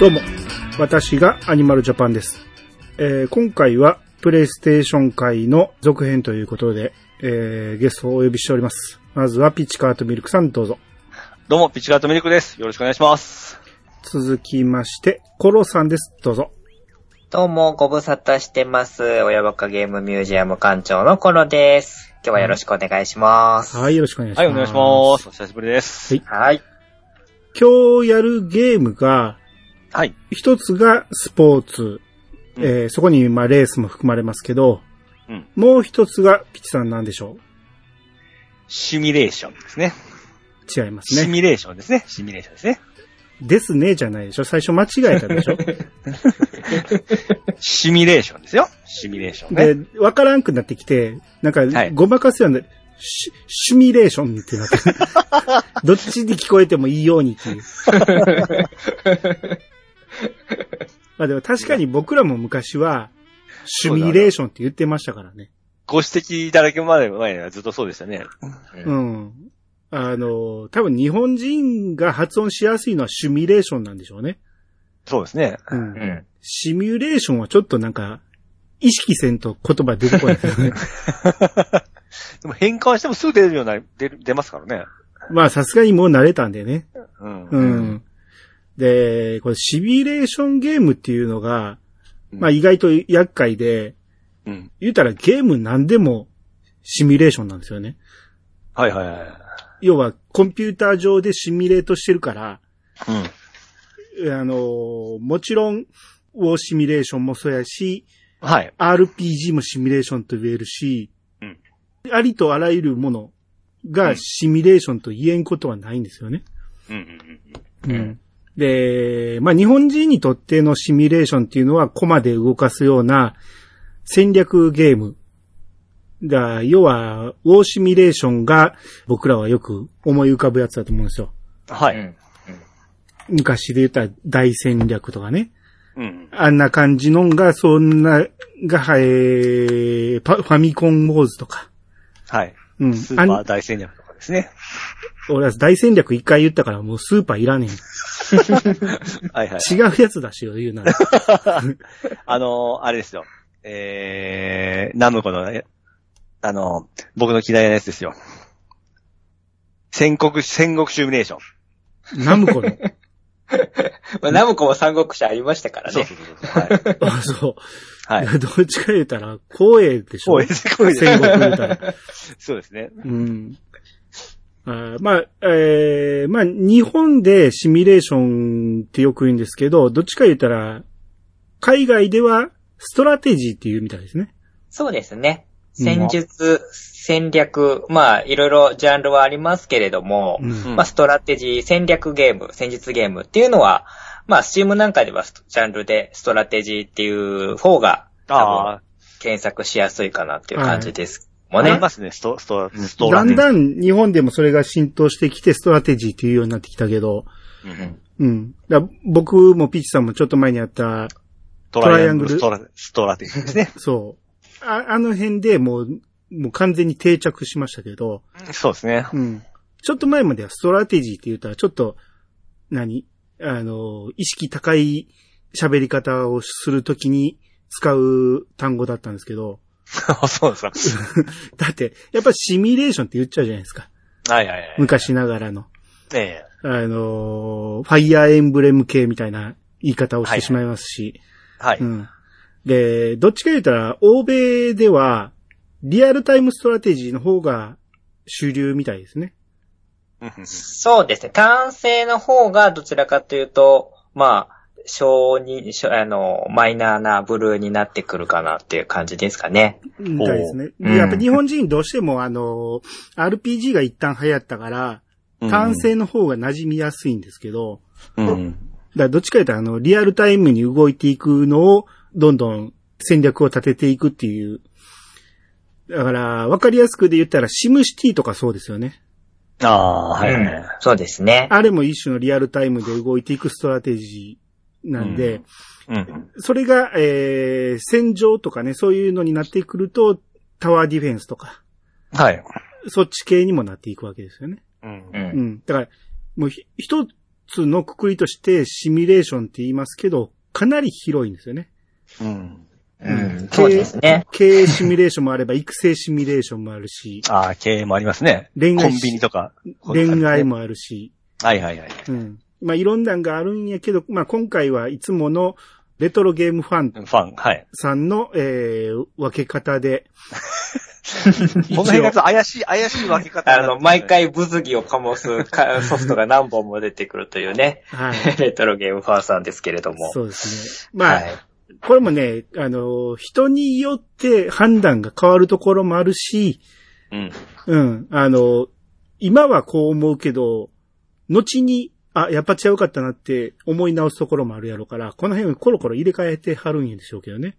どうも、私がアニマルジャパンです。えー今回はプレイステーション界の続編ということで、えーゲストをお呼びしております。まずはピッチカートミルクさんどうぞ。どうも、ピッチカートミルクです。よろしくお願いします。続きまして、コロさんです。どうぞ。どうも、ご無沙汰してます。親バカゲームミュージアム館長のコロです。今日はよろしくお願いします。はい、よろしくお願いします。はい、お願いします。お久しぶりです。はいはい。今日やるゲームが、はい。一つがスポーツ、うんえーそこにまあレースも含まれますけど、うんもう一つがピッチさんなんでしょシミュレーションですね。う違いますね。シミュレーションですね。シミュレーションですね。ですね、じゃないでしょ？最初間違えたでしょ？シミュレーションですよ。シミュレーションね。で、わからんくなってきて、なんかはい、ごまかすような、シシミュレーションってなってるどっちで聞こえてもいいようにっていう。まあでも確かに僕らも昔は、シミュレーションって言ってましたからね。ご指摘だらけまで前はずっとそうでしたね。うん。あの、多分日本人が発音しやすいのはシミュレーションなんでしょうね。そうですね。うん。うん。シミュレーションはちょっとなんか、意識せんと言葉出てこないですよね。でも変換してもすぐ出るような、出る出ますからね。まあさすがにもう慣れたんでね。うん。う。ん。で、これシミュレーションゲームっていうのが、うんまあ意外と厄介で、うん。言うたらゲーム何でもシミュレーションなんですよね。はいはいはい。要はコンピューター上でシミュレートしてるから、うん。あの、もちろん、ウォーシミュレーションもそうやし、はい。RPG もシミュレーションと言えるし、うんありとあらゆるものがシミュレーションと言えんことはないんですよね。うんうんうん。うんで、まあ、日本人にとってのシミュレーションっていうのはコマで動かすような戦略ゲーム。だ要は、ウォーシミュレーションが僕らはよく思い浮かぶやつだと思うんですよ。はい。うん。昔で言ったら大戦略とかね。うん。あんな感じのんが、そんな、が、えー、パファミコンウォーズとか。はい。うん。スーパー大戦略とかですね。俺は大戦略一回言ったからもうスーパーいらねはいはい。え。違うやつだしよ、言うなら。あのー、あれですよ。えー、ナムコのね、あのー、僕の嫌いなやつですよ。戦国、戦国シミュレーション。ナムコの？まあ、ナムコも三国志ありましたからね。そうそうそうそう。はい。あ、そう。はい。どっちか言うたら、光栄でしょ？光栄です光栄です戦国言うたら。そうですね。うん。まあ、えー、まあ、日本でシミュレーションってよく言うんですけど、どっちか言ったら、海外ではストラテジーっていうみたいですね。そうですね。戦術、戦略、まあ、いろいろジャンルはありますけれども、うんうんまあ、ストラテジー、戦略ゲーム、戦術ゲームっていうのは、まあ、 Steam なんかではジャンルでストラテジーっていう方が、多分あ検索しやすいかなっていう感じですあ、もんね。ありますね、スト、スト、ストラだんだん日本でもそれが浸透してきて、ストラテジーっていうようになってきたけど、うんうん。だ僕もピッチさんもちょっと前にやった、トライアングル？トライアングル？ストラ、ストラテジーですね。そう。ああの辺でもう、もう完全に定着しましたけど、そうですね。うん。ちょっと前まではストラテジーって言ったら、ちょっと、何？あの、意識高い喋り方をするときに使う単語だったんですけど、そうですか。だって、やっぱシミュレーションって言っちゃうじゃないですか。はいはいはい。昔ながらの。ええ。あの、ファイアーエンブレム系みたいな言い方をしてしまいますし、はい。うん。で、どっちか言ったら、欧米では、リアルタイムストラテジーの方が主流みたいですね。そうですね。単性の方がどちらかというと、まあ、小に、小あの、マイナーなブルーになってくるかなっていう感じですかね。みたいですね。うんやっぱ日本人どうしてもあの、RPG が一旦流行ったから、単性の方が馴染みやすいんですけど、うん。だからどっちか言ったらあの、リアルタイムに動いていくのを、どんどん戦略を立てていくっていう。だから、わかりやすくで言ったら、シムシティとかそうですよね。ああ、はいはい。うんそうですね。あれも一種のリアルタイムで動いていくストラテジーなんで、うん。それが、えー、戦場とかね、そういうのになってくると、タワーディフェンスとか、はい。そっち系にもなっていくわけですよね。うんう。うんん。だから、もうひ、一つのくくりとしてシミュレーションって言いますけど、かなり広いんですよね。うん。うん、そうですね。経営シミュレーションもあれば、育成シミュレーションもあるし、ああ、経営もありますね。恋愛コンビニとか。恋愛。もあるし、はいはいはい。うん。まあ、いろんなんがあるんやけど、まあ、今回はいつものレトロゲームファンファン、はい。さんの、えー、分け方で、この辺が怪しい、怪しい分け方あの、毎。回物議を醸すか ソフトが何本も出てくるというね、はい。レトロゲームファーさんですけれども。そうですね。まあ、はい。これもね、あの、人によって判断が変わるところもあるし、うん。うん、あの、今はこう思うけど、後に、あ、やっぱ違うかったなって思い直すところもあるやろうから、この辺をコロコロ入れ替えてはるんでしょうけどね。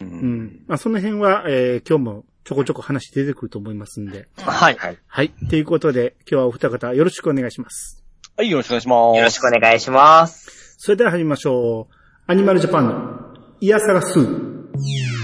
う。うんん。まあ、その辺は、えー今日もちょこちょこ話出てくると思いますんで。はい。はい。はい。ということで、今日はお二方よろしくお願いします。はい、よろしくお願いします。よろしくお願いします。それでは始めましょう。アニマルジャパンの、イヤサガスー。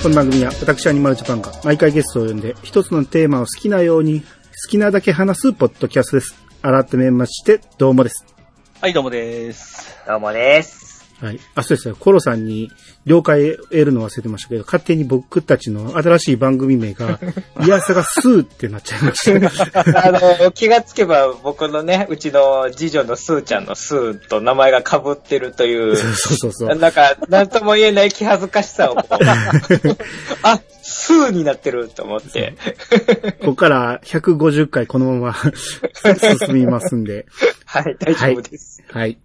この番組は私アニマルジャパンが毎回ゲストを呼んで一つのテーマを好きなように好きなだけ話すポッドキャストです。改めまして、どうもです。はい、どうもです。どうもです。はい。あ、そうですよ。コロさんに了解得るの忘れてましたけど、勝手に僕たちの新しい番組名が、イヤサがスーってなっちゃいました。あの、気がつけば僕のね、うちの次女のスーちゃんのスーと名前が被ってるという、そうそうそう。なんか、なんとも言えない気恥ずかしさをこう、あ、スーになってると思って。ここから150回このまま進みますんで。はい、大丈夫です。はい。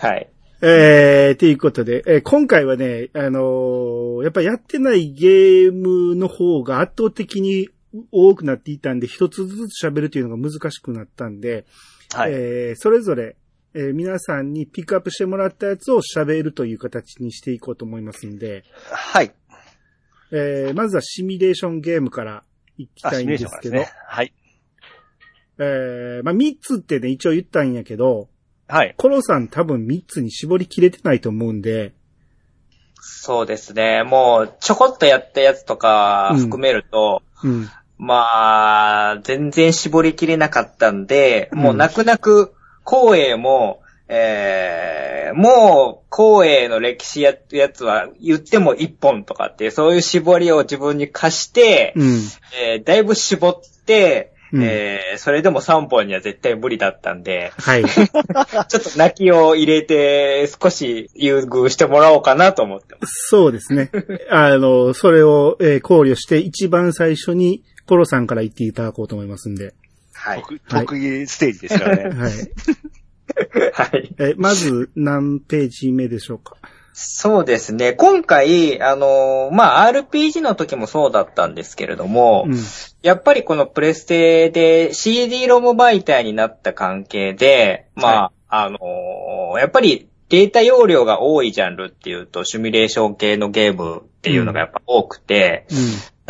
はい。えー、ということで、えー今回はね、あのーやっぱやってないゲームの方が圧倒的に多くなっていたんで、一つずつ喋るというのが難しくなったんで、はい。えーそれぞれ、えー皆さんにピックアップしてもらったやつを喋るという形にしていこうと思いますんで、はい。えーまずはシミュレーションゲームからいきあ、たいんですけど、ね。はい。えーまあ、3つってね、一応言ったんやけど、はい。コロさん多分3つに絞りきれてないと思うんで、そうですね。もう、ちょこっとやったやつとか含めると、うん。まあ、全然絞りきれなかったんで、うんもう泣く泣く、光栄も、えー、もう、光栄の歴史ややつは言っても一本とかっていう、そういう絞りを自分に貸して、うん。えーだいぶ絞って、うんえーそれでも3本には絶対無理だったんで、はい。ちょっと泣きを入れて少し優遇してもらおうかなと思ってます。そうですね。あの、それを、えー考慮して一番最初にコロさんから言っていただこうと思いますんで。はい。得得意ステージですからね。はい。はい。えーまず何ページ目でしょうか？そうですね。今回、あのーまあ、RPG の時もそうだったんですけれども、うん。やっぱりこのプレステで CD ロム媒体になった関係で、まあ、あのーやっぱりデータ容量が多いジャンルっていうと、シミュレーション系のゲームっていうのがやっぱ多くて、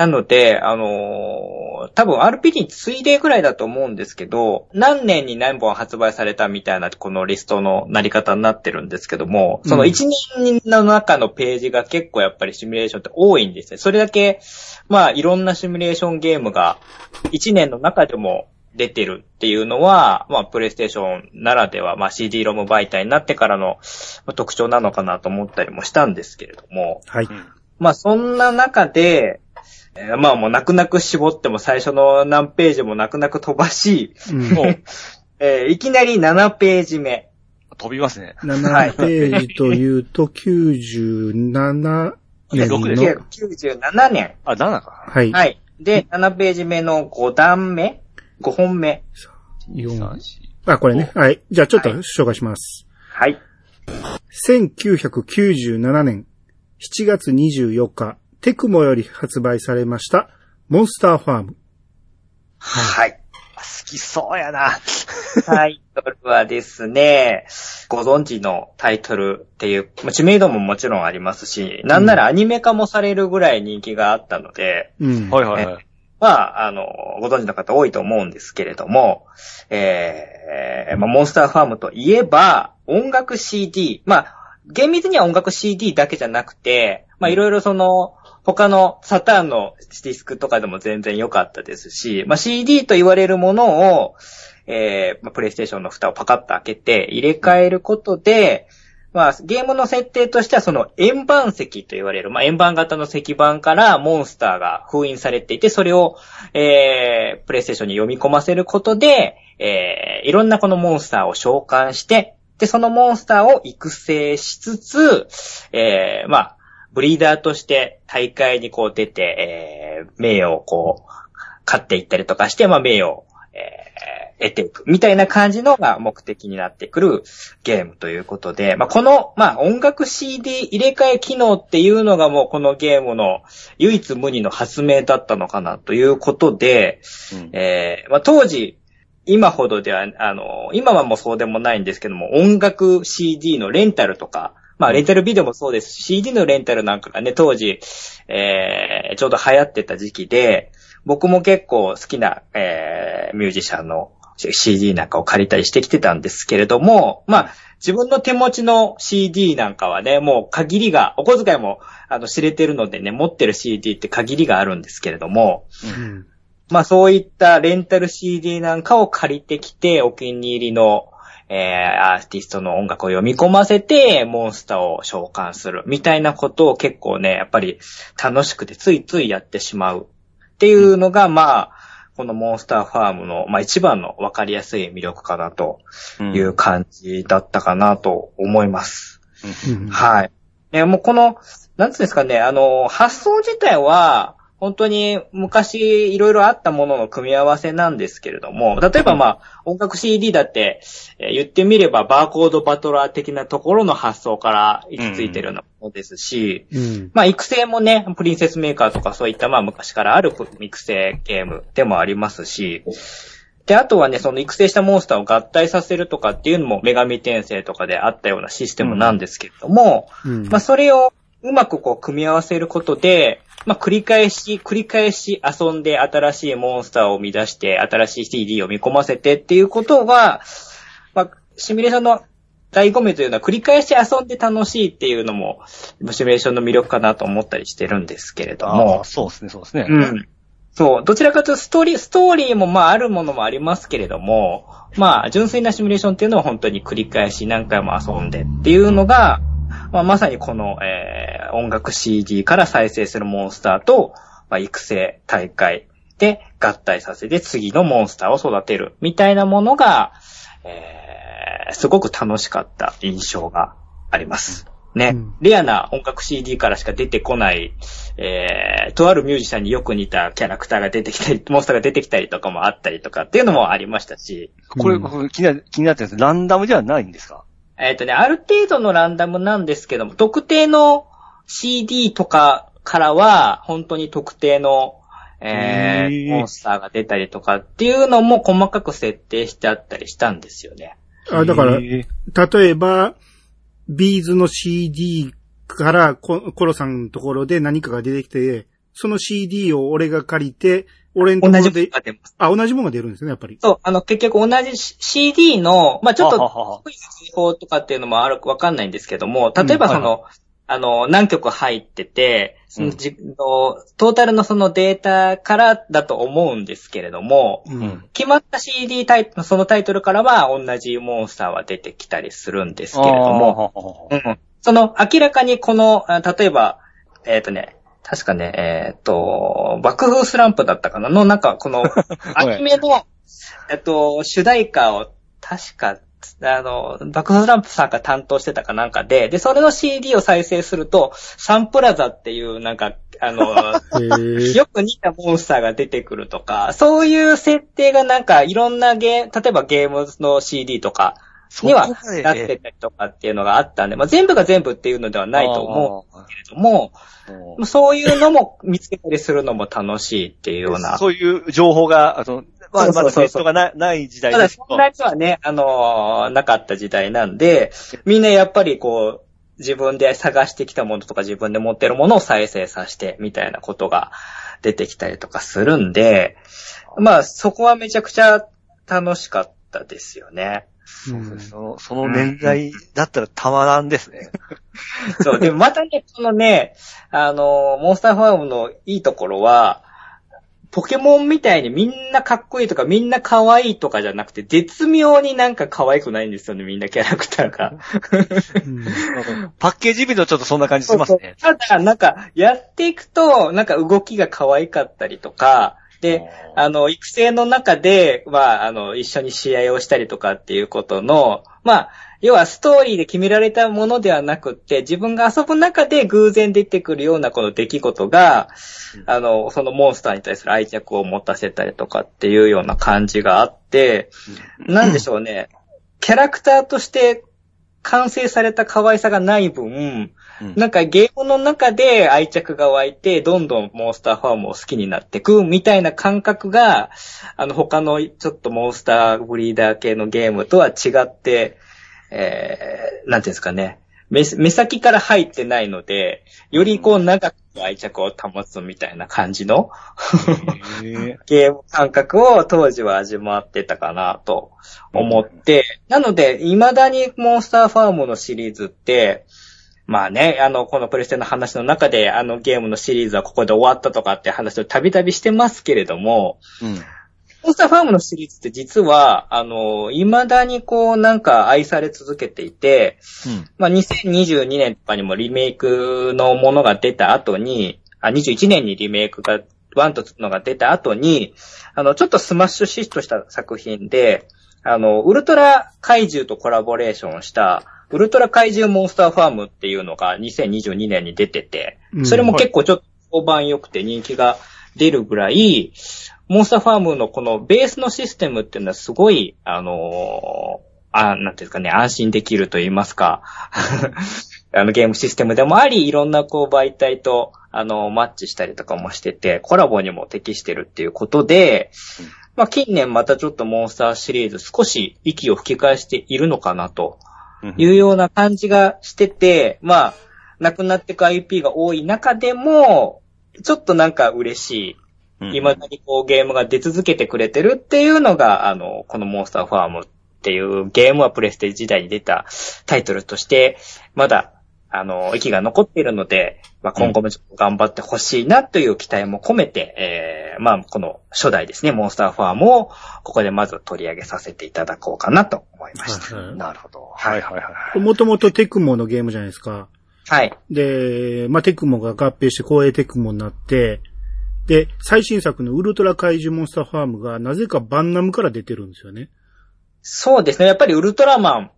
なので、あのー多分 RPG に次いでぐらいだと思うんですけど、何年に何本発売されたみたいなこのリストのなり方になってるんですけども、そのうん1年の中のページが結構やっぱりシミュレーションって多いんですね。それだけ、まあいろんなシミュレーションゲームが1年の中でも出てるっていうのは、まあプレイステーションならでは、まあ CD ロム媒体になってからのまあ特徴なのかなと思ったりもしたんですけれども、はい。うんまあそんな中で、えーまあもう泣く泣く絞っても最初の何ページも泣く泣く飛ばし、うん。もう、えーいきなり7ページ目。飛びますね。7ページというと97年六での、97年。あ、7か。はい。はい。で、7ページ目の5段目 ?5 本目。4あ、これね。はい。じゃあちょっと紹介します。はい。1997年7月24日、テクモより発売されました、モンスターファーム。はい。あ好きそうやな。タイトルはですね、ご存知のタイトルっていう、まあ知名度ももちろんありますし、なんならアニメ化もされるぐらい人気があったので、うん。はいはいはい。は、あの、ご存知の方多いと思うんですけれども、えー、まあ、モンスターファームといえば、音楽 CD、まあ、厳密には音楽 CD だけじゃなくて、まあ、いろいろその、他のサターンのディスクとかでも全然良かったですし、まあ、CD と言われるものを、えー、まあ、プレイステーションの蓋をパカッと開けて入れ替えることで、まあ、ゲームの設定としてはその円盤石と言われる、まあ、円盤型の石板からモンスターが封印されていて、それを、えー、プレイステーションに読み込ませることで、えー、いろんなこのモンスターを召喚して、で、そのモンスターを育成しつつ、えー、まあ、ブリーダーとして大会にこう出て、えー、名誉をこう、勝っていったりとかして、まあ、名誉を、えー、得ていく。みたいな感じのが目的になってくるゲームということで、まあ、この、まあ、音楽 CD 入れ替え機能っていうのがもうこのゲームの唯一無二の発明だったのかなということで、うん、えー、まあ、当時、今ほどでは、あの、今はもうそうでもないんですけども、音楽 CD のレンタルとか、まあ、レンタルビデオもそうですし、CD のレンタルなんかがね、当時、えー、ちょうど流行ってた時期で、僕も結構好きな、えー、ミュージシャンの CD なんかを借りたりしてきてたんですけれども、まあ、自分の手持ちの CD なんかはね、もう限りが、お小遣いも、あの、知れてるのでね、持ってる CD って限りがあるんですけれども、うん、まあ、そういったレンタル CD なんかを借りてきて、お気に入りのえー、アーティストの音楽を読み込ませて、モンスターを召喚する、みたいなことを結構ね、やっぱり楽しくてついついやってしまうっていうのが、まあ、このモンスターファームの、まあ一番の分かりやすい魅力かなという感じだったかなと思います。うん、はい。え、もうこの、なんつうんですかね、あの、発想自体は、本当に昔いろいろあったものの組み合わせなんですけれども、例えばまあ、音楽 CD だって、え言ってみればバーコードバトラー的なところの発想から行き着いてるようなものですし、うん、まあ育成もね、プリンセスメーカーとかそういったまあ昔からある育成ゲームでもありますし、で、あとはね、その育成したモンスターを合体させるとかっていうのも女神転生とかであったようなシステムなんですけれども、うん、まあそれをうまくこう組み合わせることで、まあ、繰り返し、繰り返し遊んで新しいモンスターを生み出して、新しい CD を見込ませてっていうことは、まあ、シミュレーションの醍醐味というのは繰り返し遊んで楽しいっていうのも、シミュレーションの魅力かなと思ったりしてるんですけれども。そうですね、そうですね。うん。そう。どちらかというとストーリー、ストーリーもまああるものもありますけれども、まあ純粋なシミュレーションっていうのは本当に繰り返し何回も遊んでっていうのが、まあ、まさにこの、えー、音楽 CD から再生するモンスターと、まあ、育成大会で合体させて次のモンスターを育てるみたいなものが、えー、すごく楽しかった印象があります。ね、うん、レアな音楽 CD からしか出てこない、えー、とあるミュージシャンによく似たキャラクターが出てきたり、モンスターが出てきたりとかもあったりとかっていうのもありましたし。これ、うん、気にな気になってるんです。ランダムじゃないんですか？えっ、ー、とね、ある程度のランダムなんですけども、特定の CD とかからは、本当に特定の、えー、モンスターが出たりとかっていうのも細かく設定してあったりしたんですよね。あ、だから、例えば、ビーズの CD からコロさんのところで何かが出てきて、その CD を俺が借りて、俺のところで、あ、同じものが出るんですね、やっぱり。そう、あの、結局同じ CD の、まあちょっと、低い情報とかっていうのもある、わかんないんですけども、例えばその、うんはい、あの、何曲入ってて、そのじ、うん、トータルのそのデータからだと思うんですけれども、うん、決まった CD タイプ、そのタイトルからは同じモンスターは出てきたりするんですけれども、うん、その明らかにこの、例えば、えっ、ー、とね、確かね、えっ、ー、と、爆風スランプだったかなの、なんかこの、アニメの、えっと、主題歌を、確か、あの、爆風スランプさんが担当してたかなんかで、で、それの CD を再生すると、サンプラザっていう、なんか、あの、よく似たモンスターが出てくるとか、そういう設定がなんか、いろんなゲー、例えばゲームの CD とか、にはなってたりとかっていうのがあったんで、まあ、全部が全部っていうのではないと思うけれども、そういうのも見つけたりするのも楽しいっていうような。そういう情報が、あの、まあ、まだネットがなない時代ですただ、そんなやつはね、あのー、なかった時代なんで、みんなやっぱりこう、自分で探してきたものとか自分で持ってるものを再生させて、みたいなことが出てきたりとかするんで、まあそこはめちゃくちゃ楽しかったですよね。そうです。そのその年代だったらたまらんですね。そう、でもまたね、このね、あの、モンスターファームのいいところは、ポケモンみたいにみんなかっこいいとかみんな可愛いとかじゃなくて、絶妙になんか可愛くないんですよね、みんなキャラクターが。うんパッケージビデオちょっとそんな感じしますね。ただ、なんか、やっていくと、なんか動きが可愛かったりとか、で、あの、育成の中で、まあ、あの、一緒に試合をしたりとかっていうことの、まあ、要はストーリーで決められたものではなくって、自分が遊ぶ中で偶然出てくるようなこの出来事が、うん。あの、そのモンスターに対する愛着を持たせたりとかっていうような感じがあって、なんでしょうね。キャラクターとして完成された可愛さがない分、うん。なんかゲームの中で愛着が湧いて、どんどんモンスターファームを好きになっていくみたいな感覚が、あの他のちょっとモンスターブリーダー系のゲームとは違って、えー、なんていうんですかね。目目先から入ってないので、よりこう長く愛着を保つみたいな感じの ゲーム感覚を当時は味わってたかなと思って、なので、未だにモンスターファームのシリーズって、まあね、あの、このプレステの話の中で、あのゲームのシリーズはここで終わったとかって話をたびたびしてますけれども、うん。モンスターファームのシリーズって実は、あの、未だにこうなんか愛され続けていて、うん。まあ、2022年とかにもリメイクのものが出た後に、あ、21年にリメイクが、1と2のが出た後に、あの、ちょっとスマッシュヒットした作品で、あの、ウルトラ怪獣とコラボレーションした、ウルトラ怪獣モンスターファームっていうのが2022年に出てて、うん。それも結構ちょっと評判良くて人気が出るぐらい、モンスターファームのこのベースのシステムっていうのはすごい、あのーあ、なんていうんですかね、安心できると言いますか、あのゲームシステムでもあり、いろんなこう媒体と、あの、マッチしたりとかもしてて、コラボにも適してるっていうことで、まあ近年またちょっとモンスターシリーズ少し息を吹き返しているのかなというような感じがしてて、まあ、亡くなっていく IP が多い中でも、ちょっとなんか嬉しい。うん未だにこうゲームが出続けてくれてるっていうのが、あの、このモンスターファームっていうゲームはプレステ時代に出たタイトルとして、まだ、あの、息が残っているので、まあ、今後もちょっと頑張ってほしいなという期待も込めて、えー、まあ、この初代ですね、モンスターファームを、ここでまず取り上げさせていただこうかなと思いました。はいなるほど。はいはいはい。もともとテクモのゲームじゃないですか。はい。で、まあ、テクモが合併して光栄テクモになって、で、最新作のウルトラ怪獣モンスターファームがなぜかバンナムから出てるんですよね。そうですね。やっぱりウルトラマン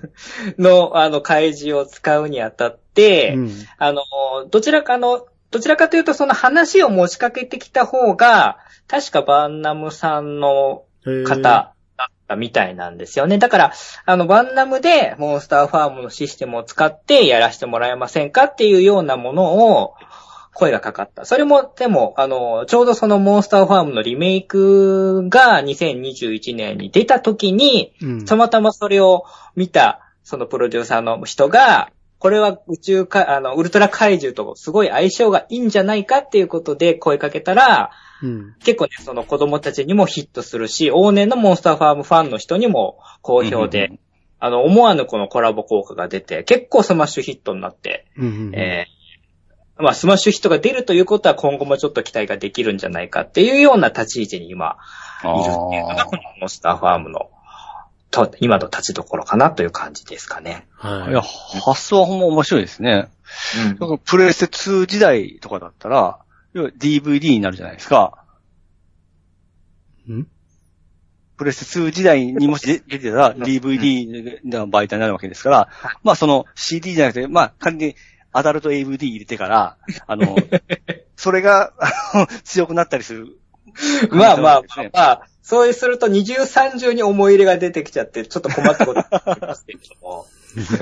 の、あの、怪獣を使うにあたって、うん。あの、どちらかの、どちらかというとその話を持ちかけてきた方が、確かバンナムさんの方だったみたいなんですよね。だから、あの、バンナムでモンスターファームのシステムを使ってやらせてもらえませんかっていうようなものを、声がかかった。それも、でも、あの、ちょうどそのモンスターファームのリメイクが2021年に出た時に、うん。たまたまそれを見た、そのプロデューサーの人が、これは宇宙か、あの、ウルトラ怪獣とすごい相性がいいんじゃないかっていうことで声かけたら、うん。結構ね、その子供たちにもヒットするし、往年のモンスターファームファンの人にも好評で、うんあの、思わぬこのコラボ効果が出て、結構スマッシュヒットになって、うんうん。えーまあ、スマッシュヒットが出るということは今後もちょっと期待ができるんじゃないかっていうような立ち位置に今、いるっていうのが、このモンスターファームの、と、今の立ちどころかなという感じですかね。はいや、発想はほんま面白いですね。だからプレイステ2時代とかだったら、要は DVD になるじゃないですか。い。ん？プレステ2時代にもし出出てたら DVD の媒体になるわけですから、まあその CD じゃなくて、まあ仮にアダルト AVD 入れてから、あの、それがあの強くなったりする。まあまあまあまあ、そうすると二重三重に思い入れが出てきちゃって、ちょっと困ったことになりますけれども。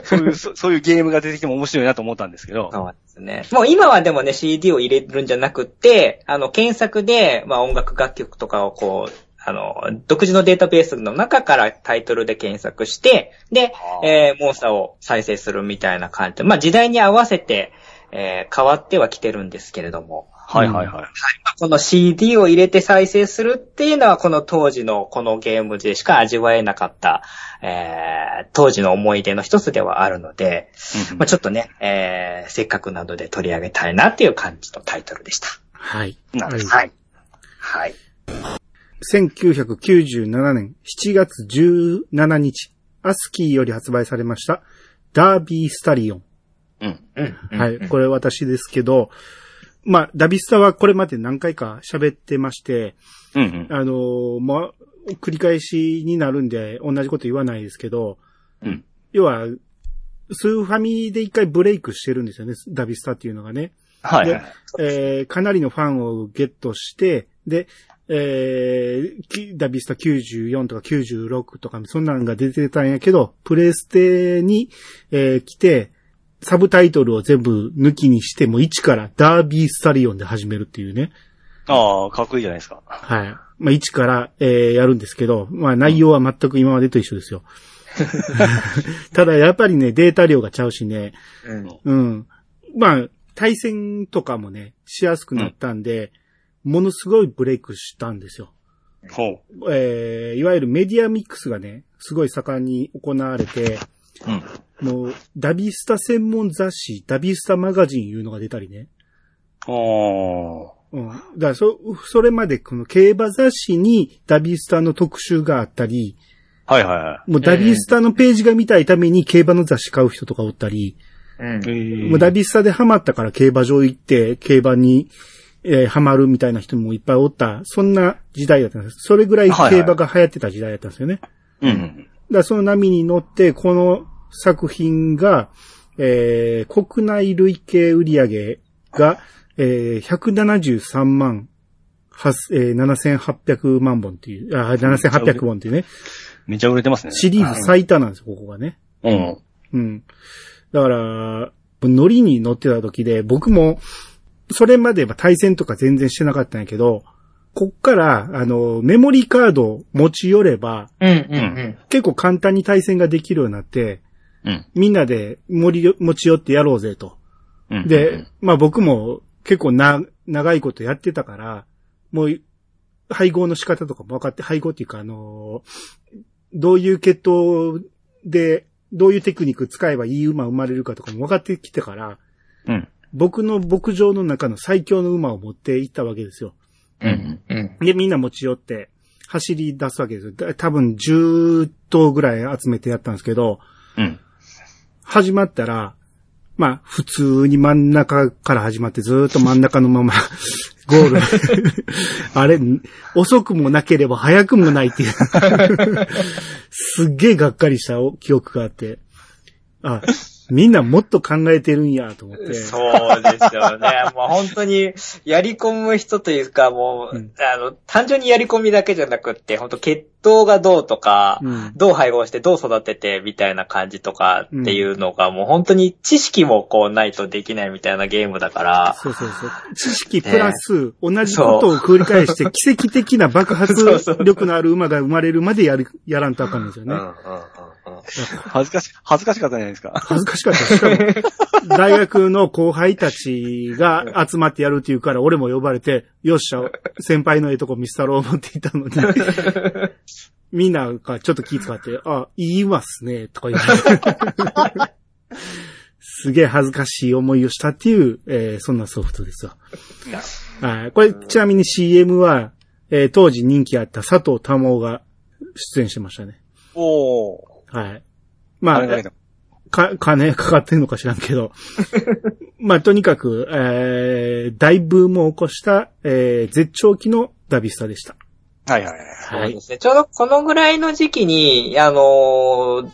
そういう、そそういうゲームが出てきても面白いなと思ったんですけど。そうですね。もう今はでもね、CD を入れるんじゃなくって、あの、検索で、まあ音楽楽曲とかをこう、あの、独自のデータベースの中からタイトルで検索して、で、えー、モンスターを再生するみたいな感じで、まあ時代に合わせて、えー変わってはきてるんですけれども、はいはいはい。この CD を入れて再生するっていうのは、この当時のこのゲームでしか味わえなかった、えー、当時の思い出の一つではあるので、うんまあ、ちょっとね、えー、せっかくなので取り上げたいなっていう感じのタイトルでした。はい。なるほどはい。はい。1997年7月17日、アスキーより発売されました、ダービースタリオン。うん。うん。はい。これ私ですけど、まあ、ダビスタはこれまで何回か喋ってまして、うんうん。あのーまあ、繰り返しになるんで同じこと言わないですけど、うん。要は、スーファミで一回ブレイクしてるんですよね、ダビスタっていうのがね。はいはい。えーかなりのファンをゲットして、で、えーきダビスタ94とか96とか、そんなのが出てたんやけど、プレステに、えー来て、サブタイトルを全部抜きにして、もう一からダービースタリオンで始めるっていうね。ああ、かっこいいじゃないですか。はい。まあ、一から、えーやるんですけど、まあ、内容は全く今までと一緒ですよ。ただ、やっぱりね、データ量がちゃうしね、うん。うん。まあ、対戦とかもね、しやすくなったんで、ものすごいブレイクしたんですよ。ほえー、いわゆるメディアミックスがね、すごい盛んに行われて、う。うん。もう、ダビスタ専門雑誌、ダビスタマガジンいうのが出たりね。おー。うん。だから、そ、それまでこの競馬雑誌にダビスタの特集があったり、はいはいはもうダビスタのページが見たいために競馬の雑誌買う人とかおったり、うんい。。もうダビスタでハマったから競馬場行って競馬に、えーハマるみたいな人もいっぱいおった、そんな時代だったんです。それぐらい競馬が流行ってた時代だったんですよね。うんうん。だその波に乗って、この作品が、えー国内累計売上が、えー173万、えー7800万本っていう、あ、7800本っていうね、めちゃ売れてますね。シリーズ最多なんですよ、ここがね。うん。うん。だから、ノリに乗ってた時で、僕も、それまでは対戦とか全然してなかったんやけど、こっから、あの、メモリーカードを持ち寄れば、うん。うん。結構簡単に対戦ができるようになって、うん。みんなで盛り持ち寄ってやろうぜと。うん。で、まあ僕も結構な、長いことやってたから、もう、配合の仕方とかも分かって、配合っていうか、あのーどういう血統で、どういうテクニック使えばいい馬生まれるかとかも分かってきてから、うん。僕の牧場の中の最強の馬を持っていったわけですよ。うん。うん。で、みんな持ち寄って、走り出すわけですよ。だ多分10頭ぐらい集めてやったんですけど、うん。始まったら、まあ、普通に真ん中から始まってずーっと真ん中のまま、ゴール。あれ、遅くもなければ早くもないっていう。すっげえがっかりした記憶があって。あ、みんなもっと考えてるんやと思って。そうですよね。もう本当に、やり込む人というか、もう、うんあの、単純にやり込みだけじゃなくって、本当血統がどうとか、うんどう配合してどう育ててみたいな感じとかっていうのが、もう本当に知識もこうないとできないみたいなゲームだから、そうそうそう。知識プラス、同じことを繰り返して、奇跡的な爆発 力のある馬が生まれるまでやる、やらんとあかんんですよね。うんうんうんうん恥ずかし、恥ずかしかったじゃないですか。恥ずかしかった。しかも、大学の後輩たちが集まってやるっていうから、俺も呼ばれて、よっしゃ、先輩のええとこ見せたろう思っていたのに、みんながちょっと気遣って、あ、いいわっすね、とか言って。すげえ恥ずかしい思いをしたっていう、えーそんなソフトですわ。はい。これ、ちなみに CM は、えー当時人気あった佐藤珠緒が出演してましたね。おー。はい。まあ。か、金かかってんのか知らんけど。まあ、とにかく、えー、大ブームを起こした、えー、絶頂期のダビスタでした。はいはいはい。そうですね。ちょうどこのぐらいの時期に、あのー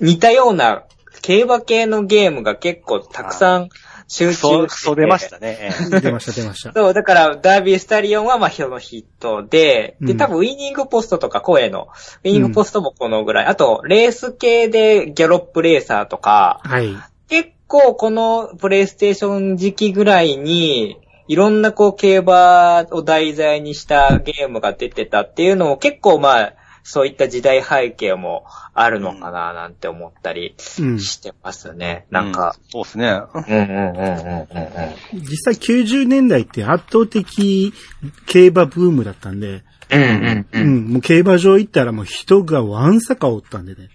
似たような競馬系のゲームが結構たくさん集中してそう、そう出ましたね。出ました、出ました。そう、だから、ダービースタリオンは、まあ、そのヒットで、で、うん多分、ウィニングポストとか、声の、ウィニングポストもこのぐらい。あと、レース系で、ギャロップレーサーとか、はい。結構、この、プレイステーション時期ぐらいに、いろんな、こう、競馬を題材にしたゲームが出てたっていうのを、結構、まあ、そういった時代背景もあるのかななんて思ったりうん。してますね。なんか、うそうですね。うんうんうんうんうんうん。実際90年代って圧倒的競馬ブームだったんで、うんうんう。うんん、もう競馬場行ったらもう人がわんさかおったんでね。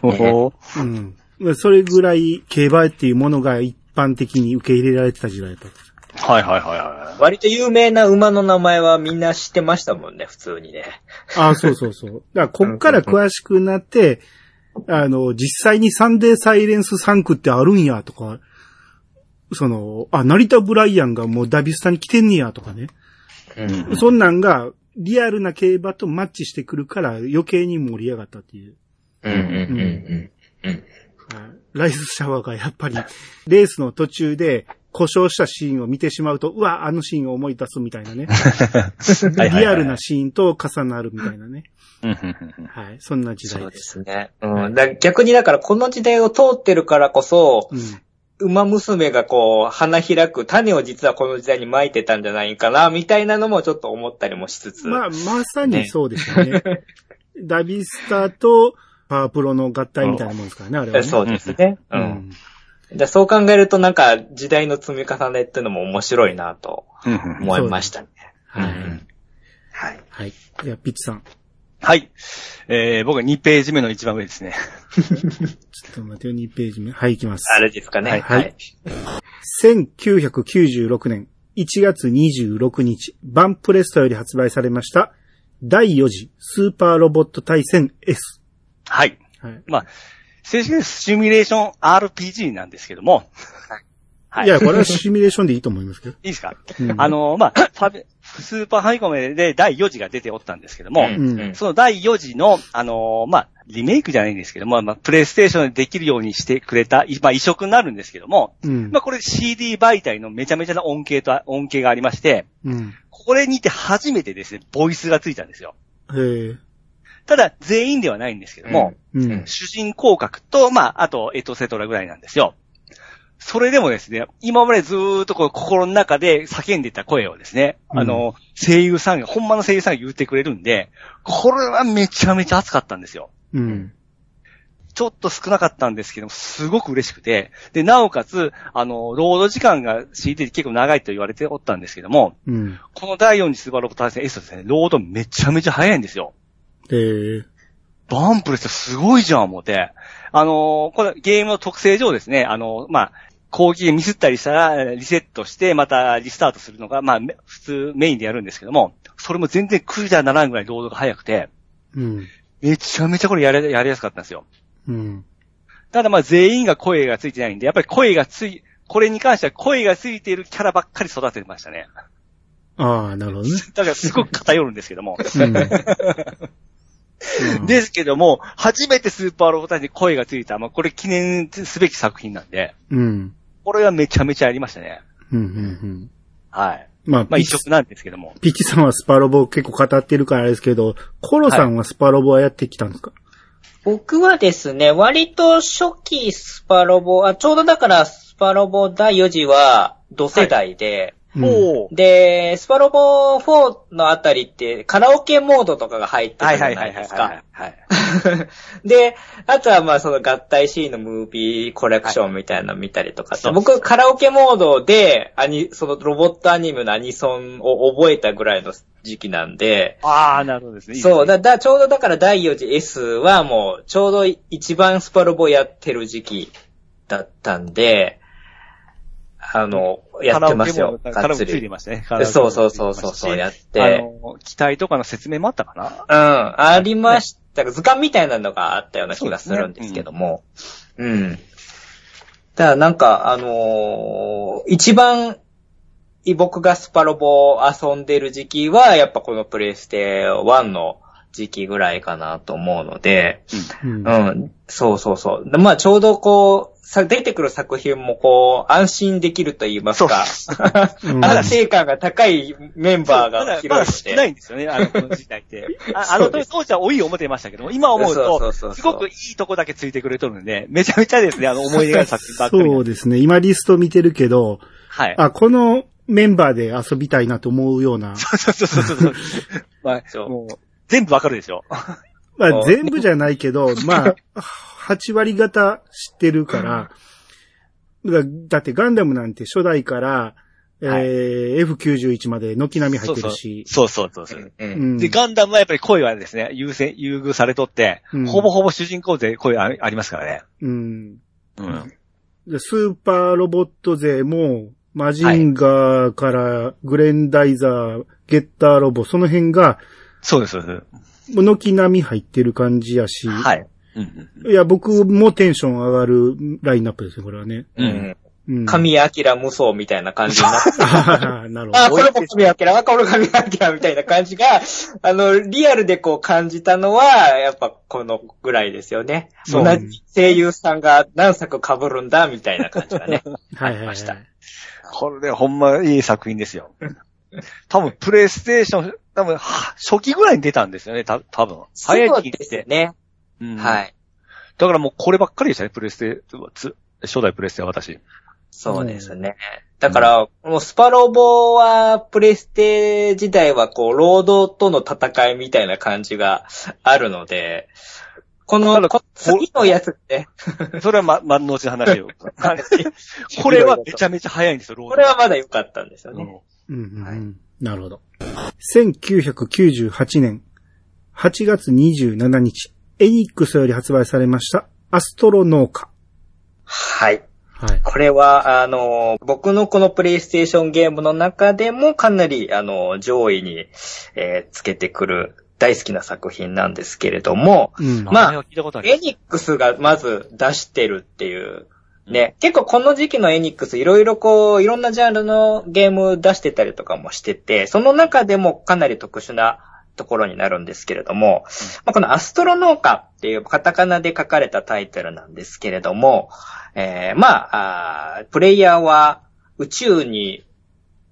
ほ うん。それぐらい競馬っていうものが一般的に受け入れられてた時代だった。はいはいはいは割と有名な馬の名前はみんな知ってましたもんね、普通にね。ああ、そうそうそう。だから、こっから詳しくなって、あの、実際にサンデーサイレンス3区ってあるんや、とか、その、あ、成田ブライアンがもうダビスタに来てんねや、とかね。うん。そんなんが、リアルな競馬とマッチしてくるから余計に盛り上がったっていう。うんうんうんうん。ライスシャワーがやっぱり、レースの途中で故障したシーンを見てしまうと、うわ、あのシーンを思い出すみたいなね。いはいはいリアルなシーンと重なるみたいなね。はい。そんな時そうで代です。すね。うん。だ逆にだからこの時代を通ってるからこそ、うん。馬娘がこう、花開く種を実はこの時代に撒いてたんじゃないかな、みたいなのもちょっと思ったりもしつつ。まあ、まさにそうですよね。ダビスタとパワープロの合体みたいなもんですからね、あれは、ね。そうですね。う。うんそう考えるとなんか時代の積み重ねってのも面白いなと思いましたね。はい。うんはい。はい。じゃあ、ピッチさん。はい。えー、僕は2ページ目の一番上ですね。ちょっと待ってよ、2ページ目。はい、いきます。あれですかね。はい1996年1月26日、バンプレストより発売されました、第4次スーパーロボット対戦 S。はい。はい。まあ、正式にシミュレーション RPG なんですけども。はい。いや、これはシミュレーションでいいと思いますけど。いいですか、うんあの、まあ、スーパーハイコメで第4次が出ておったんですけども、うんうんその第4次の、あのまあ、リメイクじゃないんですけども、まあ、プレイステーションでできるようにしてくれた、いまあ、移植になるんですけども、うんまあ、これ CD 媒体のめちゃめちゃな恩恵と、恩恵がありまして、うん。これにて初めてですね、ボイスがついたんですよ。へえ。ただ、全員ではないんですけども、うん。うん主人公格と、まあ、あと、エトセトラぐらいなんですよ。それでもですね、今までずーっとこう心の中で叫んでた声をですね、うんあの、声優さんが、ほんまの声優さんが言ってくれるんで、これはめちゃめちゃ熱かったんですよ。うん。ちょっと少なかったんですけども、すごく嬉しくて、で、なおかつ、あの、ロード時間が CD で結構長いと言われておったんですけども、うん。この第4次スーパーロボット対戦 S ですね、ロードめちゃめちゃ早いんですよ。へえ。バンプレスすごいじゃん、思って。あのーこれゲームの特性上ですね、あのーまあ、攻撃ミスったりしたら、リセットして、またリスタートするのが、まあ、め普通メインでやるんですけども、それも全然クリアならんぐらいロードが早くて、うん。めめちゃめちゃこれやり、やりやすかったんですよ。うん。ただまあ、全員が声がついてないんで、やっぱり声がつい、これに関しては声がついているキャラばっかり育ててましたね。ああ、なるほどね。だからすごく偏るんですけども。うん。うん、ですけども、初めてスーパーロボットに声がついた、まあ、これ記念すべき作品なんで、うん。これはめちゃめちゃありましたね。うん。うん。うん。はい。まあ、まあ一色なんですけども。ピッチさんはスパロボ結構語ってるからあれですけど、コロさんはスパロボはやってきたんですか、僕はですね、割と初期スパロボ、あ、ちょうどだからスパロボ第4次は同世代で、うんで、スパロボ4のあたりってカラオケモードとかが入ってはいたじゃないいですか。はい。はい。で、あとはまあその合体シーンのムービーコレクションみたいなの見たりとかはい僕カラオケモードでアニ、そのロボットアニメのアニソンを覚えたぐらいの時期なんで、ああ、なるほどですね。いいですねそう、だ、だ、ちょうどだから第4次 S はもう、ちょうど一番スパロボやってる時期だったんで、あの、やってますよ。カラオケついて。ましたね。そうそうそうそうそう、やっあて。の、機体とかの説明もあったかな？うん、ありました。図鑑みたいなのがあったような気がするんですけども。うん。ただなんか、あのー一番、僕がスパロボを遊んでる時期は、やっぱこのプレイステ1の時期ぐらいかなと思うので、うんうん、そうそうそう。でまあちょうどこう、さ、出てくる作品もこう、安心できると言いますか、うん安定感が高いメンバーがまだま広いので。だ少ないんですよね、あの、この時代って。ああの当時は多い思ってましたけども、今思うと、すごくいいとこだけついてくれとるんで、めちゃめちゃですね、あの、思い出がある作品ばっかり。そうですね。今リスト見てるけど、はい。あ、このメンバーで遊びたいなと思うような。そうそうそうそうそう。まあ、そうもう、全部わかるでしょ。まあ全部じゃないけど、まあ、8割方知ってるから、だだってガンダムなんて初代から、えー F91 まで軒並み入ってるし。そうそうそうそう。うんううんんで、ガンダムはやっぱり声はですね、優先、優遇されとって、うんほぼほぼ主人公勢声あありますからね。うんうん。でスーパーロボット勢も、マジンガーからグレンダイザー、ゲッターロボ、その辺が、そうです、そうです。もう軒並み入ってる感じやし。はい。うんうんいや、僕もテンション上がるラインナップですよ、これはね。うん。神明無双みたいな感じになって。あ ーなるほあ、ど。これも神明、あ、これ神明みたいな感じが、あの、リアルでこう感じたのは、やっぱこのぐらいですよね。そう同じ声優さんが何作被るんだ、みたいな感じがね。はいはいはいました。これでほんまいい作品ですよ。多分、プレイステーション、多分、は初期ぐらいに出たんですよね、た多分。早い時期にですよね。うんはい。だからもうこればっかりでしたね、プレステ、つ初代プレステは私。そうですね。だから、もうスパロボは、プレステ時代は、こう、ロードとの戦いみたいな感じがあるので、この、次のやつって、それはま、ま、後の話を。これはめちゃめちゃ早いんですよ、ロード。これはまだ良かったんですよね。うんうんうんうんはいなるほど。1998年8月27日、エニックスより発売されました、アストロ農家。はい。はい。これは、あの、僕のこのプレイステーションゲームの中でもかなり、あの、上位に、えーつけてくる大好きな作品なんですけれども、うん。まあ。エニックスがまず出してるっていう、ね、結構この時期のエニックスいろいろこう、いろんなジャンルのゲーム出してたりとかもしてて、その中でもかなり特殊なところになるんですけれども、まあ、このアストロ農家っていうカタカナで書かれたタイトルなんですけれども、えーまあプレイヤーは宇宙に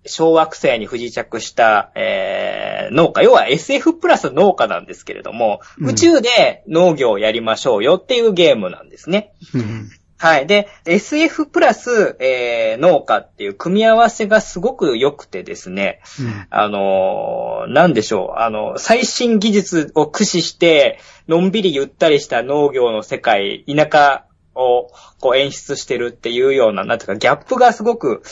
小惑星に不時着した、えー農家、要は SF プラス農家なんですけれども、うん。宇宙で農業をやりましょうよっていうゲームなんですね。うんはい。で、SF プラス、えー農家っていう組み合わせがすごく良くてですね、うん。あのーなんでしょう、あの、最新技術を駆使して、のんびりゆったりした農業の世界、田舎をこう演出してるっていうような、なんていうか、ギャップがすごく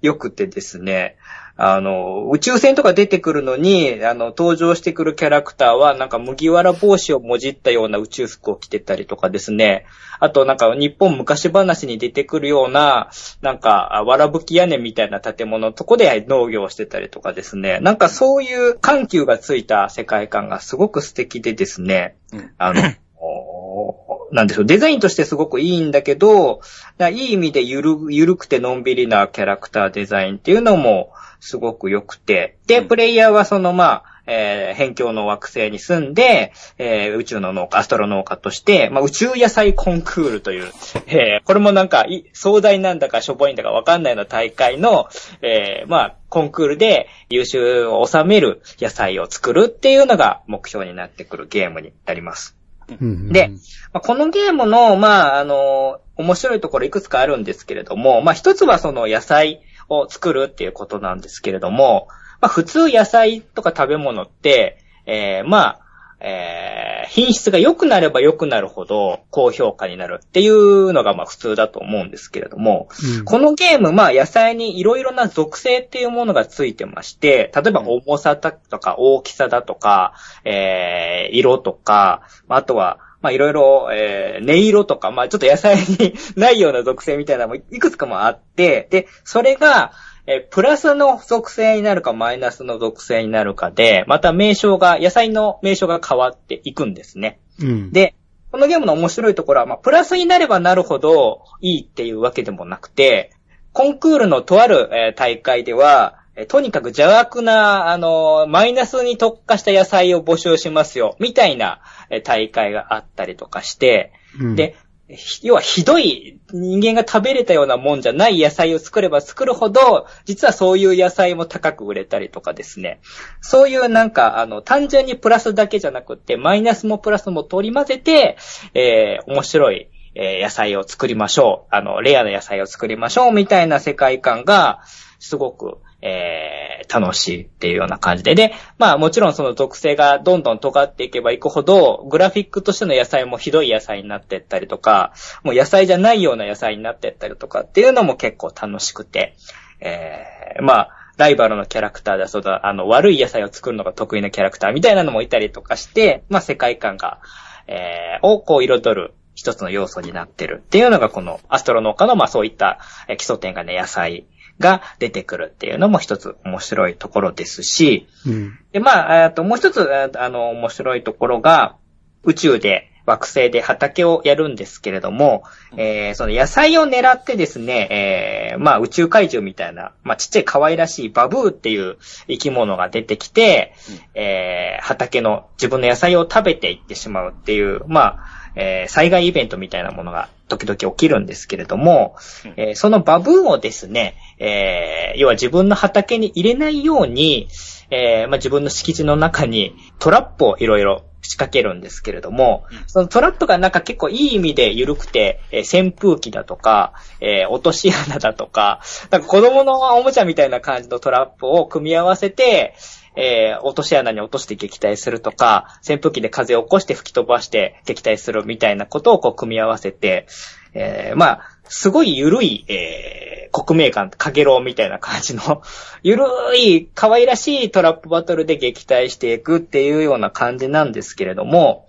良くてですね、あの、宇宙船とか出てくるのに、あの、登場してくるキャラクターは、なんか麦わら帽子をもじったような宇宙服を着てたりとかですね。あと、なんか、日本昔話に出てくるような、なんか、あわらぶき屋根みたいな建物のとこで農業をしてたりとかですね。なんかそういう緩急がついた世界観がすごく素敵でですね。うんあの、おなんでしょう、デザインとしてすごくいいんだけど、だいい意味でゆる、ゆるくてのんびりなキャラクターデザインっていうのもすごく良くて、で、うん。プレイヤーはそのまあ、えー、辺境の惑星に住んで、えー宇宙の農家、アストロ農家として、まあ、宇宙野菜コンクールという、えーこれもなんかい、壮大なんだかしょぼいんだかわかんないような大会の、えーまあ、コンクールで優秀を収める野菜を作るっていうのが目標になってくるゲームになります。うん。でまあ、このゲームの、まあ、あの、面白いところいくつかあるんですけれども、まあ、一つはその野菜を作るっていうことなんですけれども、まあ、普通野菜とか食べ物って、えーまあ、えー品質が良くなれば良くなるほど高評価になるっていうのがまあ普通だと思うんですけれども、うん。このゲーム、まあ野菜にいろいろな属性っていうものがついてまして、例えば重さだとか大きさだとか、えー色とか、あとは、まあいろいろ、えー音色とか、まあちょっと野菜にないような属性みたいなのもいくつかもあって、で、それが、えープラスの属性になるかマイナスの属性になるかで、また名称が、野菜の名称が変わっていくんですね。うん。で、このゲームの面白いところは、まあ、プラスになればなるほどいいっていうわけでもなくて、コンクールのとある、えー大会では、えーとにかく邪悪な、あのーマイナスに特化した野菜を募集しますよ、みたいな、えー大会があったりとかして、うん、で、ひ要はひどい人間が食べれたようなもんじゃない野菜を作れば作るほど、実はそういう野菜も高く売れたりとかですね。そういうなんか、あの、単純にプラスだけじゃなくって、マイナスもプラスも取り混ぜて、えー面白い、えー野菜を作りましょう。あの、レアな野菜を作りましょう、みたいな世界観が、すごく、えー、楽しいっていうような感じで。で、まあもちろんその属性がどんどん尖っていけばいくほど、グラフィックとしての野菜もひどい野菜になってったりとか、もう野菜じゃないような野菜になってったりとかっていうのも結構楽しくて、えー、まあ、ライバルのキャラクターだそうだ、あの、悪い野菜を作るのが得意なキャラクターみたいなのもいたりとかして、まあ世界観が、えー、をこう彩る一つの要素になってるっていうのがこのアストロ農家のまあそういった基礎点がね、野菜が出てくるっていうのも一つ面白いところですし、うん、で、まあ、えっと、もう一つ、あの、面白いところが、宇宙で惑星で畑をやるんですけれども、えー、その野菜を狙ってですね、えー、まあ宇宙怪獣みたいな、まあちっちゃい可愛らしいバブーっていう生き物が出てきて、えー、畑の自分の野菜を食べていってしまうっていう、まあ、えー、災害イベントみたいなものが時々起きるんですけれども、えー、そのバブーンをですね、えー、要は自分の畑に入れないように、えー、まあ、自分の敷地の中にトラップをいろいろ仕掛けるんですけれども、そのトラップがなんか結構いい意味で緩くて、えー、扇風機だとか、えー、落とし穴だとか、なんか子供のおもちゃみたいな感じのトラップを組み合わせて、えー、落とし穴に落として撃退するとか、扇風機で風を起こして吹き飛ばして撃退するみたいなことをこう組み合わせて、えー、まあ、すごい緩い、えー、国名感、かげろうみたいな感じの、ゆるい、可愛らしいトラップバトルで撃退していくっていうような感じなんですけれども、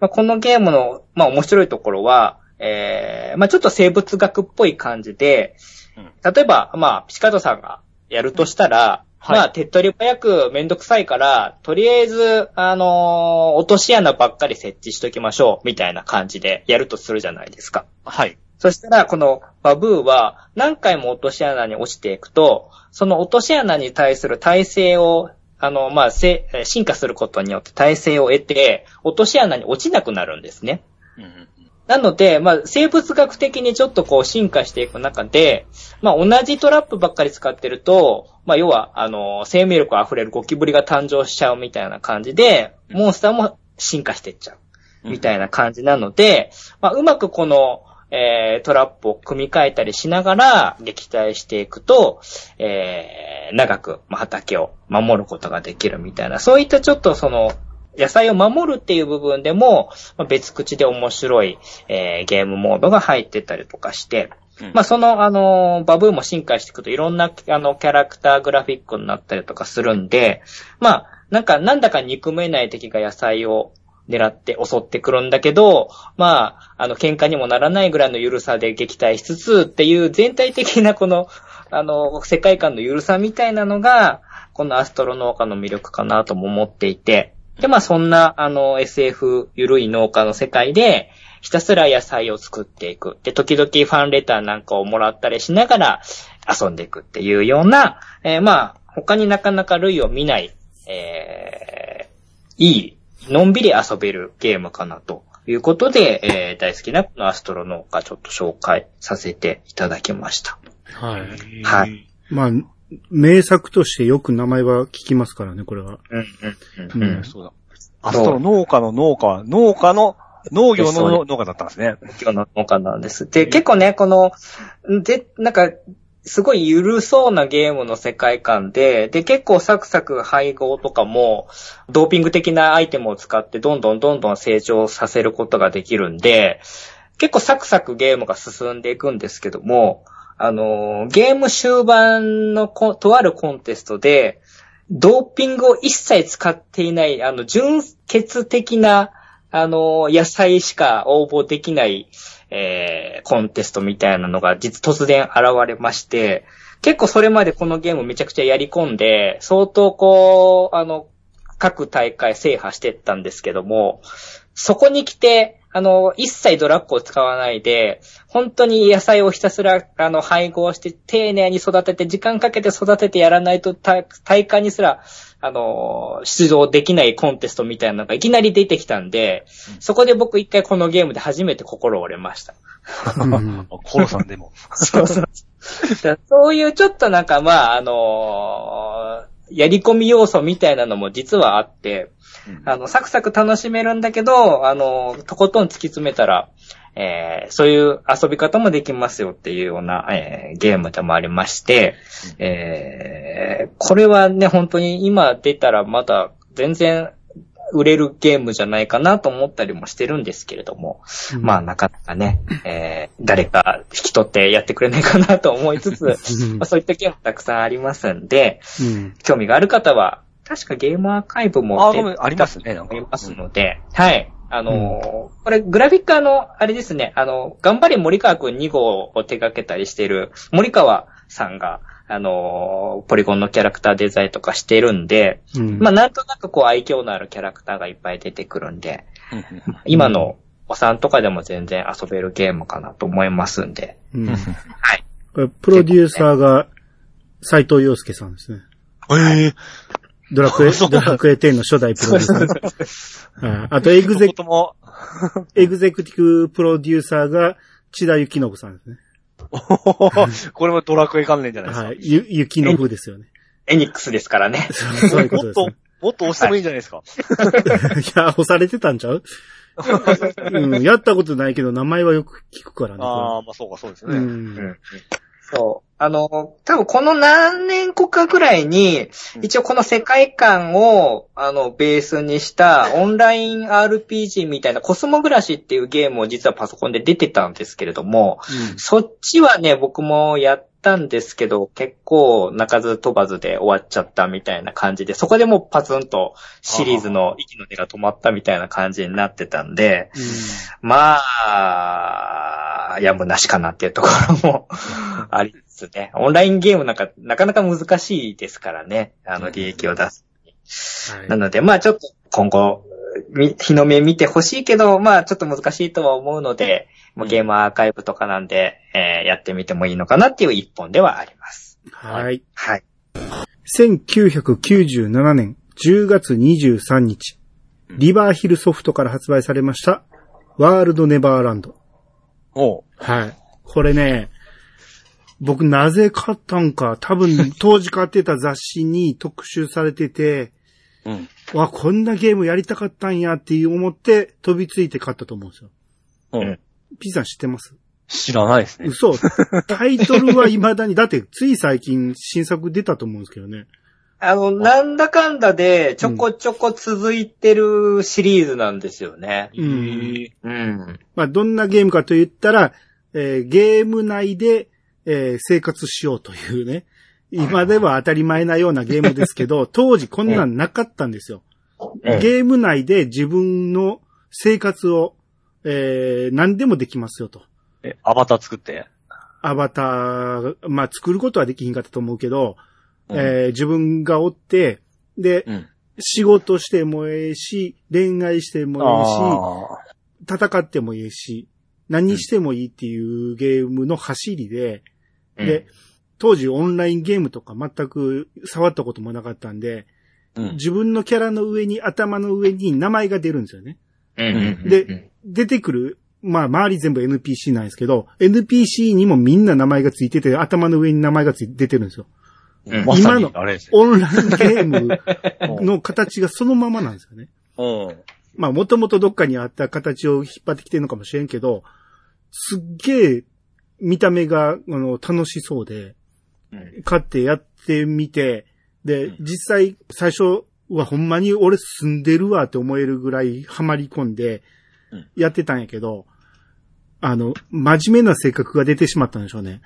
まあ、このゲームの、まあ、面白いところは、えー、まあ、ちょっと生物学っぽい感じで、例えば、まあ、ピチカートさんがやるとしたら、はい、まあ、手っ取り早くめんどくさいから、とりあえず、あのー、落とし穴ばっかり設置しときましょう、みたいな感じでやるとするじゃないですか。はい。そしたら、このバブーは何回も落とし穴に落ちていくと、その落とし穴に対する耐性を、あの、まあ、進化することによって耐性を得て、落とし穴に落ちなくなるんですね。うんなので、まあ、生物学的にちょっとこう進化していく中で、まあ、同じトラップばっかり使ってると、まあ、要は、あの、生命力溢れるゴキブリが誕生しちゃうみたいな感じで、モンスターも進化していっちゃう。みたいな感じなので、まあ、うまくこの、えー、トラップを組み替えたりしながら撃退していくと、えー、長く、まあ、畑を守ることができるみたいな、そういったちょっとその、野菜を守るっていう部分でも、まあ、別口で面白い、えー、ゲームモードが入ってたりとかして、うん、まあ、その、あのー、バブーも進化していくといろんな、あの、キャラクターグラフィックになったりとかするんで、まあ、なんか、なんだか憎めない敵が野菜を狙って襲ってくるんだけど、まあ、あの、喧嘩にもならないぐらいの緩さで撃退しつつっていう全体的なこの、あの、世界観の緩さみたいなのが、このアストロ農家の魅力かなとも思っていて、で、まあそんな、あの、SF ゆるい農家の世界で、ひたすら野菜を作っていく。で、時々ファンレターなんかをもらったりしながら遊んでいくっていうような、えー、まあ、他になかなか類を見ない、えー、いい、のんびり遊べるゲームかなということで、えー、大好きなこのアストロ農家ちょっと紹介させていただきました。はい。はい。まあ、名作としてよく名前は聞きますからね、これは。うん、うん、うん。そうだ。あ、そう、農家の農家は、農家の、農業の農家だったんですね。農業の農家なんです。で、結構ね、この、で、なんか、すごい緩そうなゲームの世界観で、で、結構サクサク配合とかも、ドーピング的なアイテムを使ってどんどんどんどん成長させることができるんで、結構サクサクゲームが進んでいくんですけども、あの、ゲーム終盤のとあるコンテストで、ドーピングを一切使っていない、あの、純血的な、あの、野菜しか応募できない、えー、コンテストみたいなのが実突然現れまして、結構それまでこのゲームめちゃくちゃやり込んで、相当こう、あの、各大会制覇してったんですけども、そこに来て、あの、一切ドラッグを使わないで、本当に野菜をひたすら、あの、配合して、丁寧に育てて、時間かけて育ててやらないと、大会にすら、あの、出場できないコンテストみたいなのがいきなり出てきたんで、うん、そこで僕一回このゲームで初めて心折れました。コロさんでも。そうそう。そういうちょっとなんかまあ、あのー、やり込み要素みたいなのも実はあって、あの、サクサク楽しめるんだけど、あの、とことん突き詰めたら、えーそういう遊び方もできますよっていうような、えーゲームでもありまして、えーこれはね、本当に今出たらまだ全然売れるゲームじゃないかなと思ったりもしてるんですけれども、まあなかなかね、えー誰か引き取ってやってくれないかなと思いつつ、まあそういったゲームたくさんありますんで、うん。興味がある方は、確かゲームアーカイブもあ、出ごめん、ありますね、なんか。ありますので、はい。あのーこれ、グラフィックあの、あれですね、あの、頑張れ森川くん2号を手掛けたりしている森川さんが、あのーポリゴンのキャラクターデザインとかしてるんで、うん。まあ、なんとなくこう愛嬌のあるキャラクターがいっぱい出てくるんで、うんうん今のお産とかでも全然遊べるゲームかなと思いますんで、うんはい。これプロデューサーが斎藤洋介さんですね。ええドラクエ、ドラクエ10の初代プロデューサー。はいあとエグゼとも、エグゼクティブプロデューサーが千田幸信さんですね。これもドラクエ関連じゃないですか。はい。ゆ、雪の風ですよね。エニックスですからね。そうそういうこもっととですね。、もっと押してもいいんじゃないですか。いや、押されてたんちゃう？うん、やったことないけど、名前はよく聞くからね。ああ、まあそうか、そうですね。うんそう。あの、多分この何年後かぐらいに、一応この世界観を、あの、ベースにしたオンライン RPG みたいなコスモグラシっていうゲームを実はパソコンで出てたんですけれども、そっちはね、僕もやったんですけど、結構鳴かず飛ばずで終わっちゃったみたいな感じで、そこでもうパツンとシリーズの息の根が止まったみたいな感じになってたんで、まあ、やむなしかなっていうところも ありつつね。オンラインゲームなんか、なかなか難しいですからね。あの、利益を出す。はいなので、まあちょっと今後、み日の目見てほしいけど、まあちょっと難しいとは思うので、もうゲームアーカイブとかなんで、えーやってみてもいいのかなっていう一本ではあります。はい。はい。1997年10月23日、リバーヒルソフトから発売されました、ワールドネバーランド。おう。はい。これね、僕なぜ買ったんか、多分当時買ってた雑誌に特集されてて、うん。わ、こんなゲームやりたかったんやって思って飛びついて買ったと思うんですよ。うん。ピザ知ってます？知らないですね。嘘。タイトルは未だに、だってつい最近新作出たと思うんですけどね。あの、なんだかんだで、ちょこちょこ続いてるシリーズなんですよね。うんうん。まあ、どんなゲームかと言ったら、えーゲーム内で、えー生活しようというね。今では当たり前なようなゲームですけど、当時こんなんなかったんですよ。うんゲーム内で自分の生活を、えー何でもできますよと。え、アバター作って。アバター、まあ、作ることはできひんかったと思うけど、うんえー自分がおって、で、うん。仕事してもええし、恋愛してもええし、あ戦ってもいいし、何してもいいっていうゲームの走りで、で、当時オンラインゲームとか全く触ったこともなかったんで、あ。うん。自分のキャラの上に、頭の上に名前が出るんですよね。で、出てくる、まあ周り全部 NPC なんですけど、NPC にもみんな名前がついてて、頭の上に名前がついて出てるんですよ。うん今の。オンラインゲームの形がそのままなんですよね。うん。まあ、もともとどっかにあった形を引っ張ってきてるのかもしれんけど、すっげえ見た目が、あの、楽しそうで、うん買ってやってみて、でうん、実際、最初はほんまに俺住んでるわって思えるぐらいハマり込んでうん、やってたんやけど、あの、真面目な性格が出てしまったんでしょうね。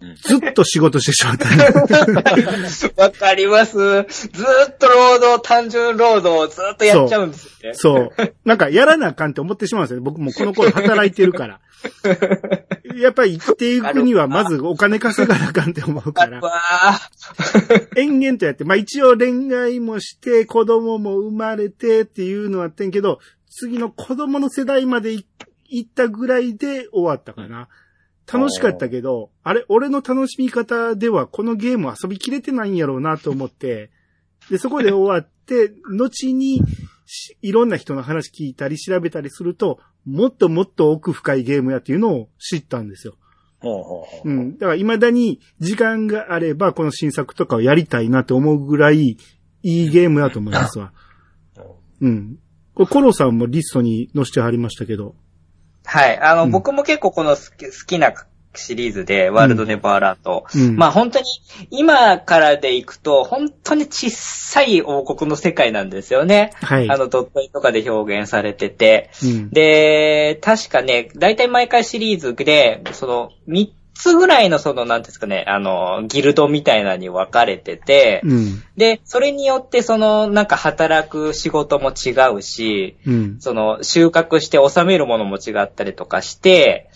うんずっと仕事してしまった、ね。わかります。ずーっと労働、単純労働をずーっとやっちゃうんですよね。そう。なんか、やらなあかんって思ってしまうんですよね。僕もこの頃働いてるから。やっぱり生きていくには、まずお金稼がなあかんって思うから。わ延々とやって、まあ一応恋愛もして、子供も生まれてっていうのはあってんけど、次の子供の世代までい行ったぐらいで終わったかな。楽しかったけど、あれ、俺の楽しみ方ではこのゲーム遊びきれてないんやろうなと思って、で、そこで終わって、後にしいろんな人の話聞いたり調べたりすると、もっともっと奥深いゲームやっていうのを知ったんですよ。ほうん。だから未だに時間があればこの新作とかをやりたいなと思うぐらいいいゲームだと思いますわ。うん。これコロさんもリストに載せてはりましたけど。はい。あの、うん僕も結構この好き好きなシリーズで、ワールドネバーランド。うん。まあ本当に、今からでいくと、本当に小さい王国の世界なんですよね。はい。あの、ドット絵とかで表現されてて。うん。で、確かね、大体毎回シリーズで、その、3つぐらいのその、なんですかね、あの、ギルドみたいなのに分かれてて、うん。で、それによってその、なんか働く仕事も違うし、うん。その、収穫して収めるものも違ったりとかして、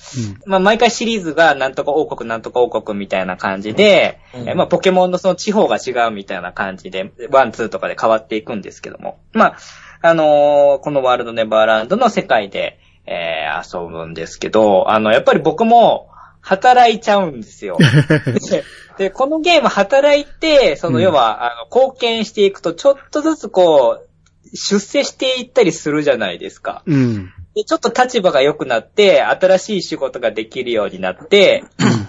まあ、毎回シリーズがなんとか王国なんとか王国みたいな感じで、まあ、ポケモンのその地方が違うみたいな感じで、ワン、ツーとかで変わっていくんですけども。まあ、あのーこのワールドネバーランドの世界で、えー遊ぶんですけど、あの、やっぱり僕も働いちゃうんですよ。で で、このゲーム働いて、そのうん要は、あの、貢献していくと、ちょっとずつこう、出世していったりするじゃないですか。うん。で、ちょっと立場が良くなって、新しい仕事ができるようになって、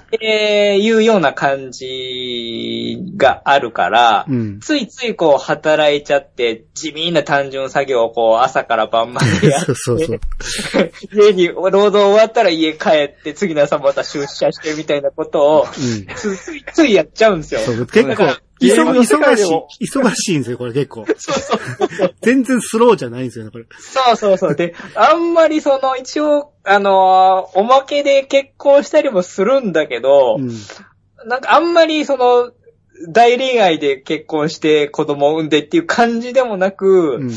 っていうような感じがあるから、うん。ついついこう働いちゃって、地味な単純作業をこう朝から晩までやっ そうそうそう。家に労働終わったら家帰って、次の朝また出社してみたいなことを、うん。つついついやっちゃうんですよ。そう、結構忙しい、忙しいんですよ、これ結構。そうそうそう。全然スローじゃないんですよね、これ。そうそうそう。で、あんまりその、一応、あのーおまけで結婚したりもするんだけど、うん。なんかあんまりその、大恋愛で結婚して子供を産んでっていう感じでもなく、うん。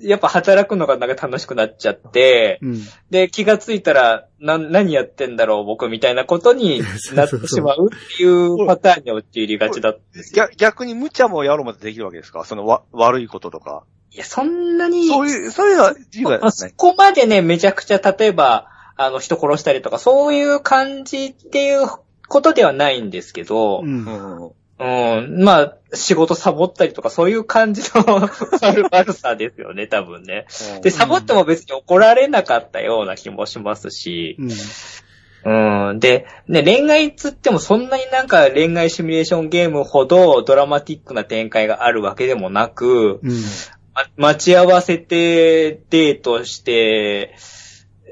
やっぱ働くのがなんか楽しくなっちゃって、うん。で、気がついたら、な、何やってんだろう、僕みたいなことに なってしまうっていうパターンに陥りがちだったんですよ。逆逆に無茶もやろうまでできるわけですか？そのわ、悪いこととか。いや、そんなに、そういう、そういうのは自由そこまでね、めちゃくちゃ、例えば、あの、人殺したりとか、そういう感じっていうことではないんですけど、うん。うん。うん、まあ、仕事サボったりとか、そういう感じの悪 悪さですよね、多分ね。で、サボっても別に怒られなかったような気もしますし、うん。うん、で、ね、恋愛つってもそんなになんか恋愛シミュレーションゲームほどドラマティックな展開があるわけでもなく、うん。ま待ち合わせてデートして、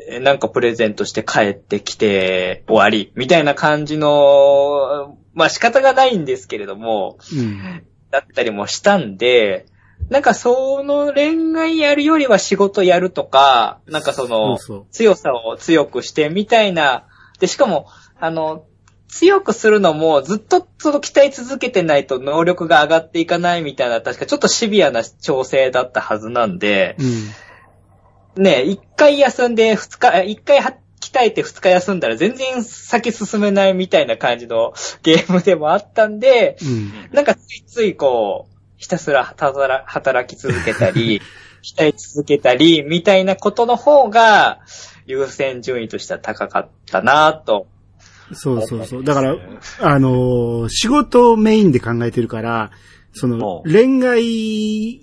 えなんかプレゼントして帰ってきて終わり、みたいな感じの、まあ仕方がないんですけれども、うん。だったりもしたんで、なんかその恋愛やるよりは仕事やるとか、なんかその強さを強くしてみたいな、で、しかも、あの、強くするのもずっとその鍛え続けてないと能力が上がっていかないみたいな、確かちょっとシビアな調整だったはずなんで、うん。ね、一回休んで二日、え一回は鍛えて二日休んだら全然先進めないみたいな感じの ゲームでもあったんで、うん。なんかついついこう、ひたすら働働き続けたり、鍛え続けたり、みたいなことの方が、優先順位としては高かったなと。そうそうそう。だから、あのー仕事をメインで考えてるから、その、うん恋愛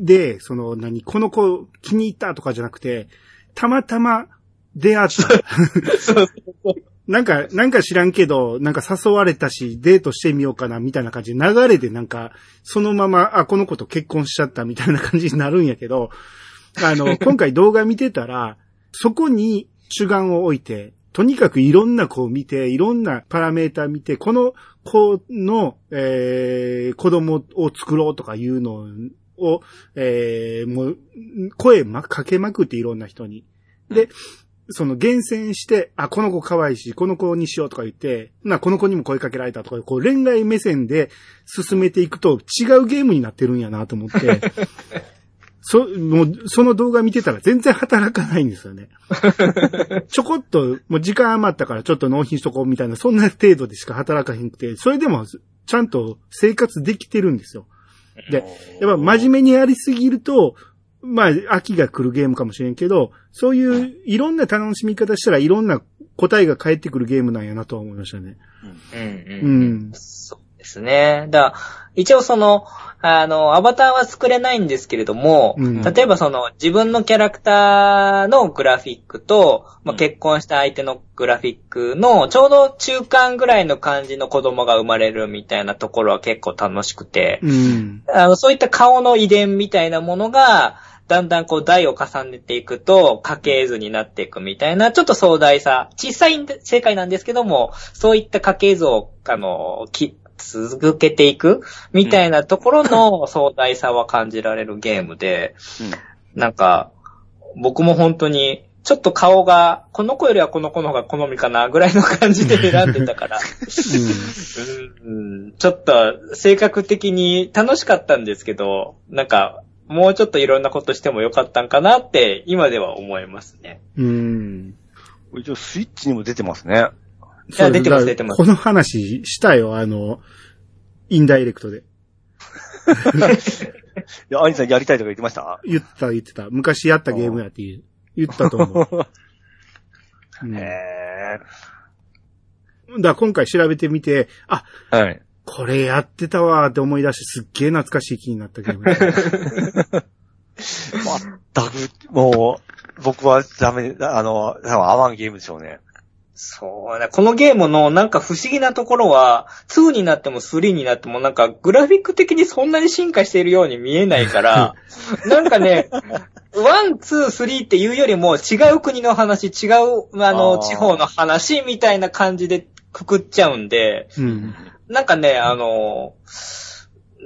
で、その、何、この子気に入ったとかじゃなくて、たまたま出会った。そうなんか、なんか知らんけど、なんか誘われたし、デートしてみようかな、みたいな感じで、流れでなんか、そのまま、あ、この子と結婚しちゃった、みたいな感じになるんやけど、あの、今回動画見てたら、そこに主眼を置いて、とにかくいろんな子を見て、いろんなパラメータ見て、この子の、えー、子供を作ろうとかいうのを、えー、もう、声ま、かけまくっていろんな人に。で、その厳選して、あ、この子可愛いし、この子にしようとか言って、な、この子にも声かけられたとか、こう恋愛目線で進めていくと違うゲームになってるんやなと思って、そ、もう、その動画見てたら全然働かないんですよね。ちょこっと、もう時間余ったからちょっと納品しとこうみたいな、そんな程度でしか働かへんくて、それでもちゃんと生活できてるんですよ。で、やっぱ真面目にやりすぎると、まあ、秋が来るゲームかもしれんけど、そういういろんな楽しみ方したらいろんな答えが返ってくるゲームなんやなとは思いましたね。うんううんん。そうですね。だ一応その、あの、アバターは作れないんですけれども、うん例えばその自分のキャラクターのグラフィックと、まあ、うん結婚した相手のグラフィックのちょうど中間ぐらいの感じの子供が生まれるみたいなところは結構楽しくて、うん。あのそういった顔の遺伝みたいなものが、だんだんこう台を重ねていくと家系図になっていくみたいな、ちょっと壮大さ、小さい世界なんですけども、そういった家系図を、あの、き、続けていくみたいなところの 壮大さは感じられるゲームで、なんか、僕も本当に、ちょっと顔が、この子よりはこの子の方が好みかな、ぐらいの感じで 選んでたから、うん。ちょっと性格的に楽しかったんですけど、なんか、もうちょっといろんなことしてもよかったんかなって、今では思いますね。うん。一応スイッチにも出てますね。いや出てます出てますこの話したよ、あの、インダイレクトで。いや、アニさんやりたいとか言ってました？言った言ってた。昔やったゲームやって言う言ったと思う。うん、だかへら今回調べてみて、あ、ー。はい。これやってたわーって思い出してすっげえ懐かしい気になったゲーム。全く、もう、僕はダメ、あの、多分合わんゲームでしょうね。そうね。このゲームのなんか不思議なところは、2になっても3になってもなんかグラフィック的にそんなに進化しているように見えないから、なんかね、1、2、3っていうよりも違う国の話、違う、ああの、ー地方の話みたいな感じでくくっちゃうんで、うん。なんかね、あの、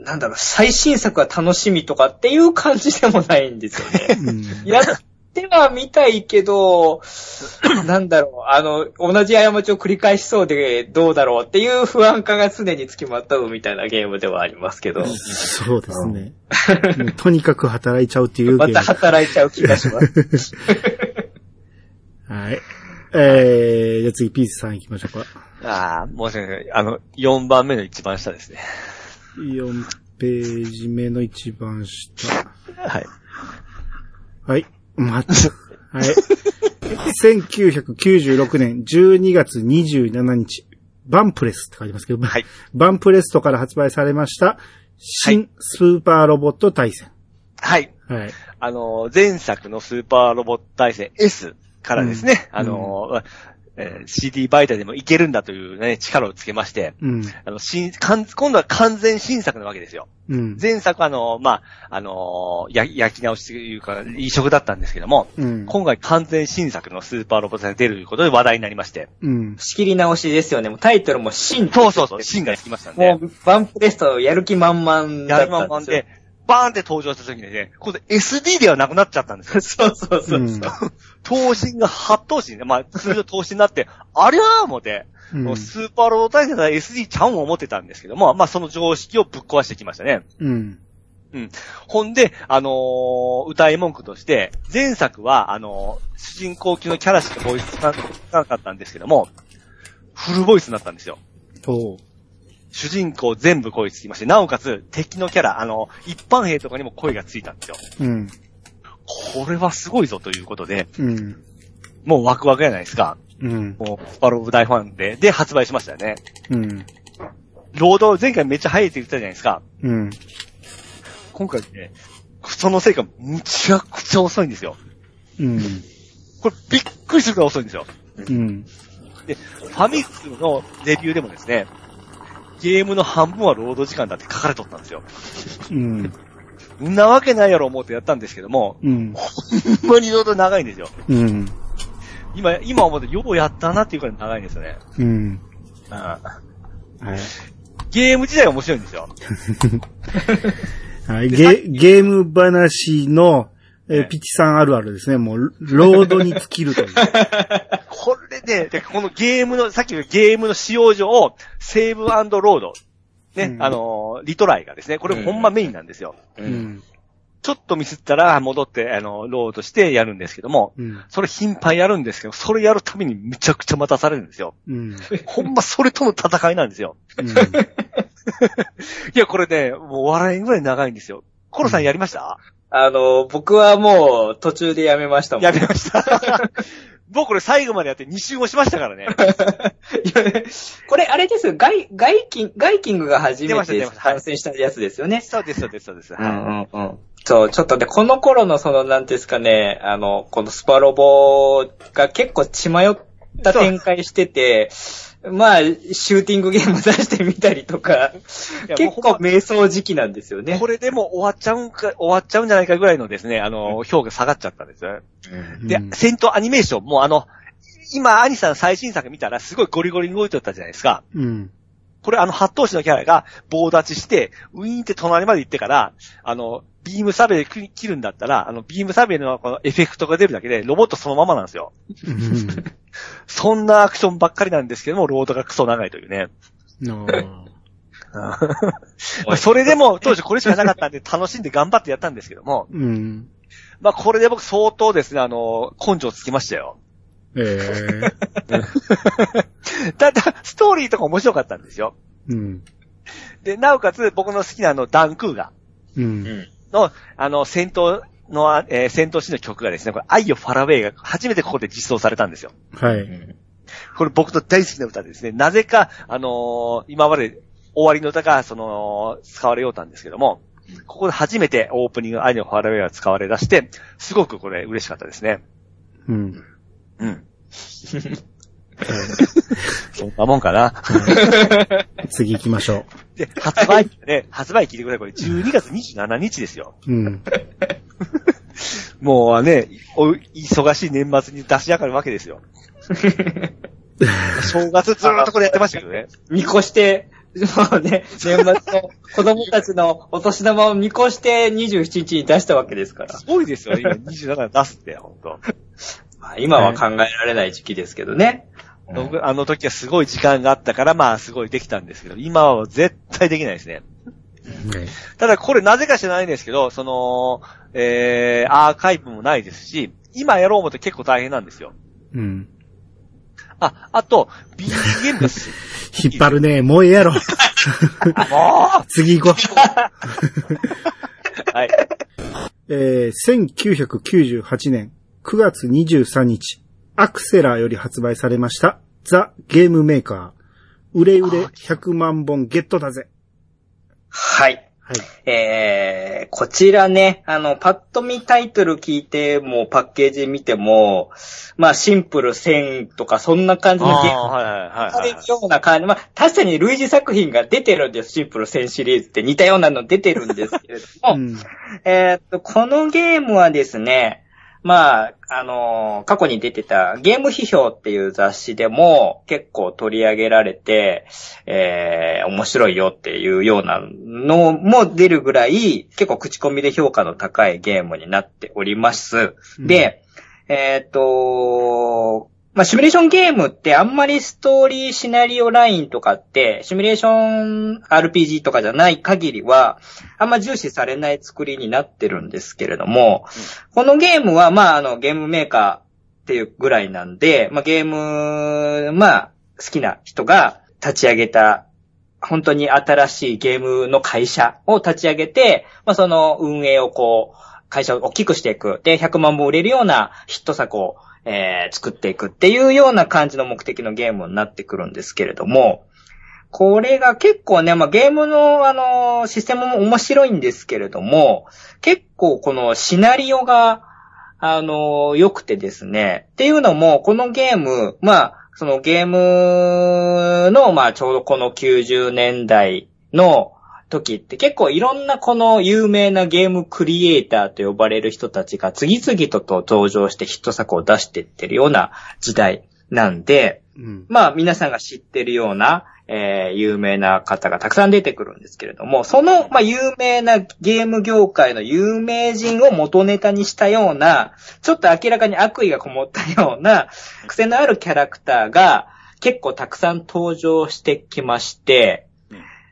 なんだろう、最新作が楽しみとかっていう感じでもないんですよね。うん。やってはみたいけど、なんだろう、あの、同じ過ちを繰り返しそうでどうだろうっていう不安感が常につきまとうみたいなゲームではありますけど、そうですね。とにかく働いちゃうっていう。また働いちゃう気がします。はい。えー、じゃあ次、ピースさん行きましょうか。ああ、申し訳ない。あの、4番目の一番下ですね。4ページ目の一番下。はい。はい。待って。はい。1996年12月27日、バンプレスって書いてますけど、はい。バンプレストから発売されました、新スーパーロボット対戦。はい。はい。あの、前作のスーパーロボット対戦 S からですね、うんあの、えー CD 媒体でもいけるんだというね、力をつけまして、うん。あの、新、かん今度は完全新作なわけですよ。うん。前作はあの、まあ、あの、や、焼き直しというか、移植だったんですけども、うん。今回完全新作のスーパーロボットが出るということで話題になりまして。うん。仕切り直しですよね。もうタイトルも新そうそうそう、新がつきましたんでも。う、バンプレストやる気満々だやるったんですよ。まんまんで、バーンって登場した時にね、今度 SD ではなくなっちゃったんですよ。そうそうそう。うん頭身が8頭身ね。まあ、通常頭身になって、ありゃー思って、うんスーパーロボット対戦だ SD ちゃうん思ってたんですけども、まあその常識をぶっ壊してきましたね。うん。ほんで、あのー歌い文句として、前作は、あのー主人公級のキャラしかボイスつかなかったんですけども、フルボイスになったんですよ。と、主人公全部声つきまして、なおかつ敵のキャラ、あの、一般兵とかにも声がついたんですよ。うん。これはすごいぞということで、うん。もうワクワクじゃないですか。うん。もう、スパロボ大ファンで、で、発売しましたよね。うん。ロード、前回めっちゃ早いって言ってたじゃないですか。うん。今回ね、そのせいか、むちゃくちゃ遅いんですよ。うん。これびっくりするくらい遅いんですよ。うん。で、ファミ通のレビューでもですね、ゲームの半分はロード時間だって書かれとったんですよ。うん。んなわけないやろ思ってやったんですけども、うん。ほんまにロード長いんですよ。うん。今、今思ってようやったなっていうくらい長いんですよね。うん。うんはい。ゲーム自体が面白いんですよ。はい、ゲゲーム話の、えーピチさんあるあるですね。もう、ロードに尽きるという。これで、でこのゲームの、さっきのゲームの使用上、セーブロード、ね、うんあのー、リトライがですね、これほんまメインなんですよ。う。うんん。ちょっとミスったら戻って、あの、ロードしてやるんですけども、うん。それ頻繁やるんですけど、それやるためにめちゃくちゃ待たされるんですよ。うん。ほんまそれとの戦いなんですよ。うん。いや、これね、もう笑いぐらい長いんですよ。コロさんやりました、あの、僕はもう途中でやめましたもん。やめました。僕これ最後までやって2周もしましたからね。これ、あれですよ。ガイ、ガイキン、ガイキングが初めて参戦したやつですよね。そうです、そうです、そうです。うんうんうん。そう、ちょっとね、この頃のその、なんですかね、あの、このスパロボが結構血迷った展開してて、まあ、シューティングゲーム出してみたりとか、や結構瞑想時期なんですよね。これでも終わっちゃうんか、終わっちゃうんじゃないかぐらいのですね、あの、評価下がっちゃったんですよ。でうん、戦闘アニメーションもあの、今、アニさん最新作見たらすごいゴリゴリに動いてたじゃないですか。うん。これあの、八頭士のキャラが棒立ちして、ウィーンって隣まで行ってから、あの、ビームサベル切るんだったら、あの、ビームサベルのこのエフェクトが出るだけで、ロボットそのままなんですよ。うんそんなアクションばっかりなんですけども、ロードがクソ長いというね。それでも、当時これしかなかったんで、楽しんで頑張ってやったんですけども、うん。まあこれで僕相当ですね、あの、根性つきましたよ。ええ ただ、ストーリーとか面白かったんですよ。うん。で、なおかつ僕の好きなあの、ダンクーガう。うんん。の、あの、戦闘の、えー戦闘シーンの曲がですね、これ、愛よファラウェイが初めてここで実装されたんですよ。はい。これ僕の大好きな歌でですね、なぜか、あのー今まで終わりの歌が、その、使われようたんですけども、ここで初めてオープニング愛のファラウェイが使われ出して、すごくこれ嬉しかったですね。うん。うん。そんなもんかな。次行きましょで、発売日ね、発売聞いてください。これ12月27日ですよ。う。うん。もうね、お忙しい年末に出し上がるわけですよ。正月ずーっとこれやってましたけどね。見越して、もうね、年末の子供たちのお年玉を見越して27日に出したわけですから。すごいですよね、今27出すって、ほんと。まあ今は考えられない時期ですけどね。僕あの時はすごい時間があったから、まあすごいできたんですけど、今は絶対できないですね。はいただこれなぜか知らないんですけど、その、えー、アーカイブもないですし、今やろう思って結構大変なんですよ。うん。あ、あと、BGM です。引っ張るね。もうええやろ。も 次行こう。うはい。えー、1998年9月23日、アクセラーより発売されました、ザ・ゲームメーカー。売れ売れ100万本ゲットだぜ。はい。はい。えー、こちらね、あの、パッと見タイトル聞いても、パッケージ見ても、まあ、シンプル1000とか、そんな感じのゲームはいはいはいはいはい。ような感じ。まあ、確かに類似作品が出てるんです。シンプル1000シリーズって似たようなの出てるんですけれども、うん。えーっと、このゲームはですね、まあ、あのー過去に出てたゲーム批評っていう雑誌でも結構取り上げられて、えー、面白いよっていうようなのも出るぐらい、結構口コミで評価の高いゲームになっております。で、えーっと、まあ、シミュレーションゲームってあんまりストーリーシナリオラインとかって、シミュレーション RPG とかじゃない限りは、あんま重視されない作りになってるんですけれども、このゲームは、まあ、あの、ゲームメーカーっていうぐらいなんで、まあ、ゲーム、まあ、好きな人が立ち上げた、本当に新しいゲームの会社を立ち上げて、まあ、その運営をこう、会社を大きくしていく。で、100万本売れるようなヒット作を、えー作っていくっていうような感じの目的のゲームになってくるんですけれども、これが結構ね、まあ、ゲームの、あの、システムも面白いんですけれども、結構このシナリオが、あの、良くてですね。っていうのも、このゲーム、まあ、そのゲームの、まあ、ちょうどこの90年代の時って結構いろんなこの有名なゲームクリエイターと呼ばれる人たちが次々とと登場してヒット作を出していってるような時代なんで、うん。まあ皆さんが知ってるような、えー有名な方がたくさん出てくるんですけれども、その、まあ有名なゲーム業界の有名人を元ネタにしたような、ちょっと明らかに悪意がこもったような、癖のあるキャラクターが結構たくさん登場してきまして、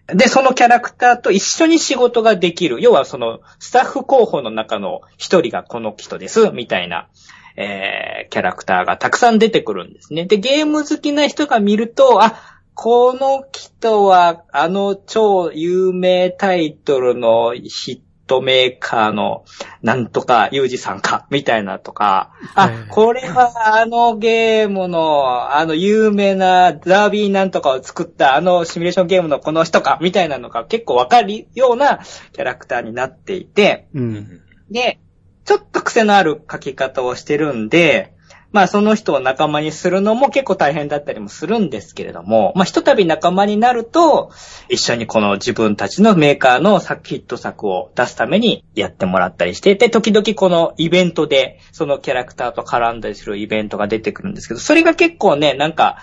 で、そのキャラクターと一緒に仕事ができる。要はその、スタッフ候補の中の一人がこの人です、みたいな、えー、キャラクターがたくさん出てくるんですね。で、ゲーム好きな人が見ると、あ、この人は、あの超有名タイトルの人トメーカーの、なんとか、ユージさんか、みたいなとか、あはい、これはあのゲームの、あの有名なザービーなんとかを作ったあのシミュレーションゲームのこの人か、みたいなのが結構わかるようなキャラクターになっていて、うん。で、ちょっと癖のある書き方をしてるんで、まあその人を仲間にするのも結構大変だったりもするんですけれども、まあひとたび仲間になると、一緒にこの自分たちのメーカーの作ヒット作を出すためにやってもらったりして、で、時々このイベントで、そのキャラクターと絡んだりするイベントが出てくるんですけど、それが結構ね、なんか、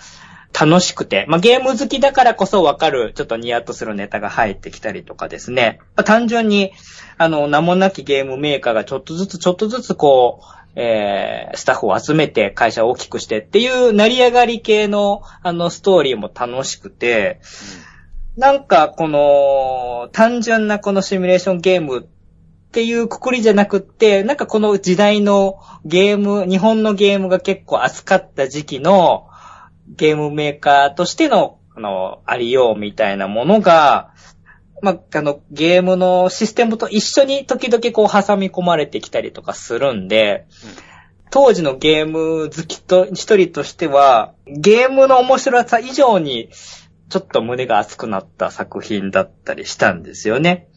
楽しくて、まあ、ゲーム好きだからこそわかる、ちょっとニヤッとするネタが入ってきたりとかですね。まあ、単純に、あの、名もなきゲームメーカーがちょっとずつちょっとずつこう、えー、スタッフを集めて会社を大きくしてっていう成り上がり系の、あの、ストーリーも楽しくて、なんか、この、単純なこのシミュレーションゲームっていうくくりじゃなくって、なんかこの時代のゲーム、日本のゲームが結構扱った時期のゲームメーカーとしての、あの、ありようみたいなものが、まあ、あの、ゲームのシステムと一緒に時々こう挟み込まれてきたりとかするんで、当時のゲーム好きと一人としては、ゲームの面白さ以上に、ちょっと胸が熱くなった作品だったりしたんですよね。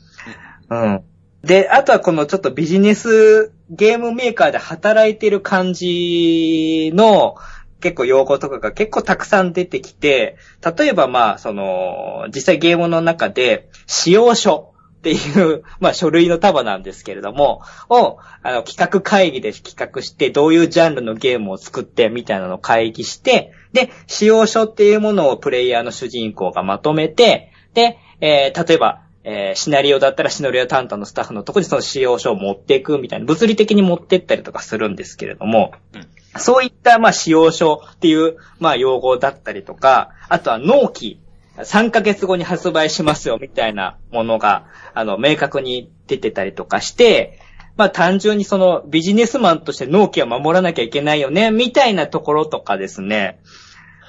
うん。で、あとはこのちょっとビジネスゲームメーカーで働いてる感じの結構用語とかが結構たくさん出てきて、例えばまあ、その、実際ゲームの中で使用書っていう、まあ書類の束なんですけれども、を、あの、企画会議で企画して、どういうジャンルのゲームを作って、みたいなのを会議して、で、使用書っていうものをプレイヤーの主人公がまとめて、で、えー例えば、えーシナリオだったらシナリオ担当のスタッフのところにその使用書を持っていくみたいな、物理的に持ってったりとかするんですけれども、そういった、まあ、使用書っていう、まあ、用語だったりとか、あとは納期、3ヶ月後に発売しますよ、みたいなものが、あの、明確に出てたりとかして、まあ、単純にその、ビジネスマンとして納期は守らなきゃいけないよね、みたいなところとかですね。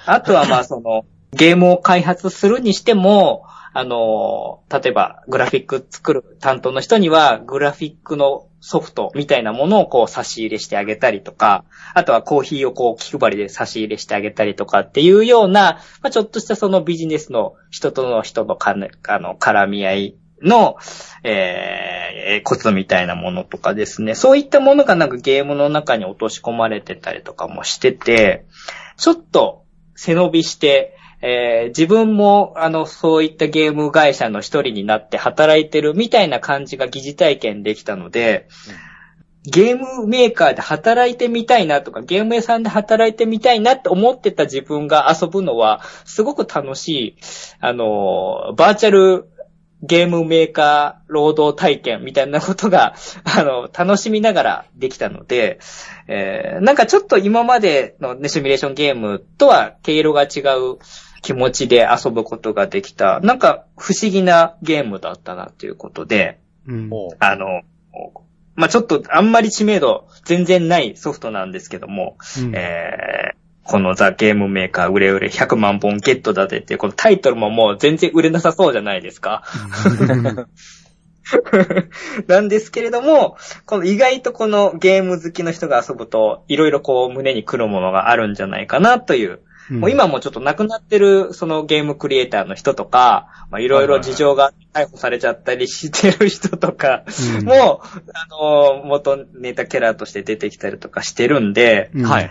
あとは、まあ、その、ゲームを開発するにしても、あの、例えば、グラフィック作る担当の人には、グラフィックのソフトみたいなものをこう差し入れしてあげたりとか、あとはコーヒーをこう気配りで差し入れしてあげたりとかっていうような、まあ、ちょっとしたそのビジネスの人との人のかあの絡み合いの、えー、コツみたいなものとかですね。そういったものがなんかゲームの中に落とし込まれてたりとかもしてて、ちょっと背伸びして、えー自分も、あの、そういったゲーム会社の一人になって働いてるみたいな感じが疑似体験できたので、ゲームメーカーで働いてみたいなとか、ゲーム屋さんで働いてみたいなって思ってた自分が遊ぶのは、すごく楽しい、あの、バーチャルゲームメーカー労働体験みたいなことが、あの、楽しみながらできたので、えーなんかちょっと今までのね、シミュレーションゲームとは毛色が違う気持ちで遊ぶことができた、なんか不思議なゲームだったなということで、うん。あの、まあ、ちょっとあんまり知名度全然ないソフトなんですけども、うんえーこのザ・ゲームメーカー売れ売れ100万本ゲットだぜってこのタイトルももう全然売れなさそうじゃないですか。なんですけれども、この意外とこのゲーム好きの人が遊ぶと、いろいろこう胸に来るものがあるんじゃないかなという。もう今もちょっと亡くなってるそのゲームクリエイターの人とか、まあ、いろいろ事情が逮捕されちゃったりしてる人とかうんも、あの、元ネタキャラとして出てきたりとかしてるんで、うんはい。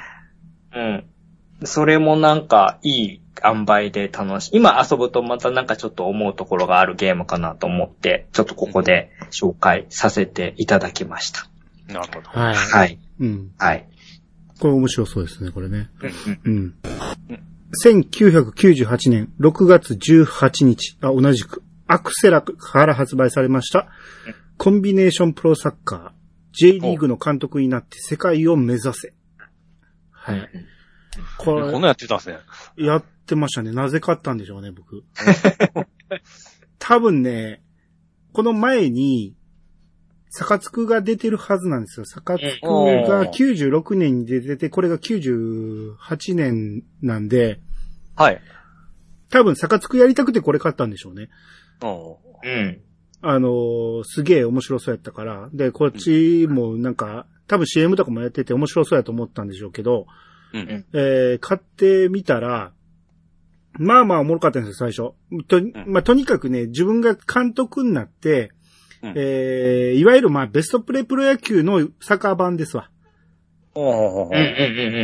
うん。それもなんかいい塩梅で楽しい。今遊ぶとまたなんかちょっと思うところがあるゲームかなと思って、ちょっとここで紹介させていただきました。なるほど。はい。はい。うん。はい。これ面白そうですね、これね。うんうん。1998年6月18日、あ、同じく、アクセラから発売されました、コンビネーションプロサッカー、J リーグの監督になって世界を目指せ。はい。ここんなんやってたんですね。れ、やってましたね。なぜ買ったんでしょうね、僕。多分ね、この前に、サカツクが出てるはずなんですよ。サカツクが96年に出てて、これが98年なんで、はい。多分サカツクやりたくてこれ買ったんでしょうね。うん。あのーすげえ面白そうやったから。で、こっちもなんか、多分 CM とかもやってて面白そうやと思ったんでしょうけど、うん。えー、買ってみたら、まあまあおもろかったんですよ、最初。と、まあとにかくね、自分が監督になって、うんえー、いわゆるまあベストプレイプロ野球のサッカー版ですわ。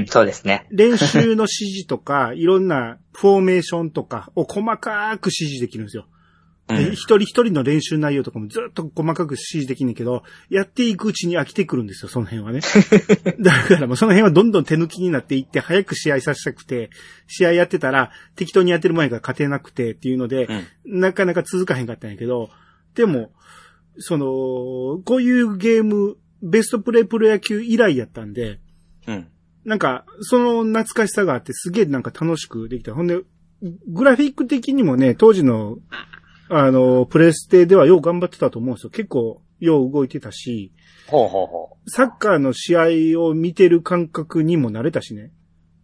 そうですね。練習の指示とか、いろんなフォーメーションとかを細かく指示できるんですよ。でうん一人一人の練習内容とかもずっと細かく指示できんねんけど、やっていくうちに飽きてくるんですよ、その辺はね。だからもうその辺はどんどん手抜きになっていって、早く試合させたくて、試合やってたら適当にやってる前から勝てなくてっていうので、うんなかなか続かへんかったんやけど、でも、その、こういうゲーム、ベストプレイプロ野球以来やったんで、うん。なんか、その懐かしさがあってすげえなんか楽しくできた。ほんで、グラフィック的にもね、当時の、あの、プレステではよう頑張ってたと思うんですよ。結構、よう動いてたし、ほうほうほサッカーの試合を見てる感覚にも慣れたしね。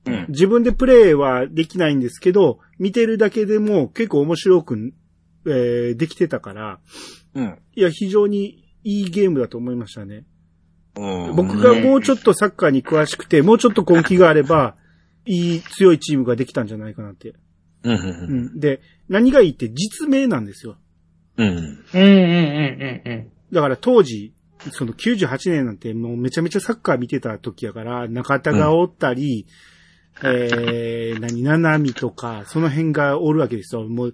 う。うん。自分でプレイはできないんですけど、見てるだけでも結構面白く、えーできてたから、うん。いや、非常にいいゲームだと思いましたね。うん。僕がもうちょっとサッカーに詳しくて、もうちょっと根気があれば、いい強いチームができたんじゃないかなって。うん。う。うんん。で、何がいいって実名なんですよ。うん。うんうんうんうんうん。だから当時、その98年なんてもうめちゃめちゃサッカー見てた時やから、中田がおったり、えー、何、七海とか、その辺がおるわけですよ。もう、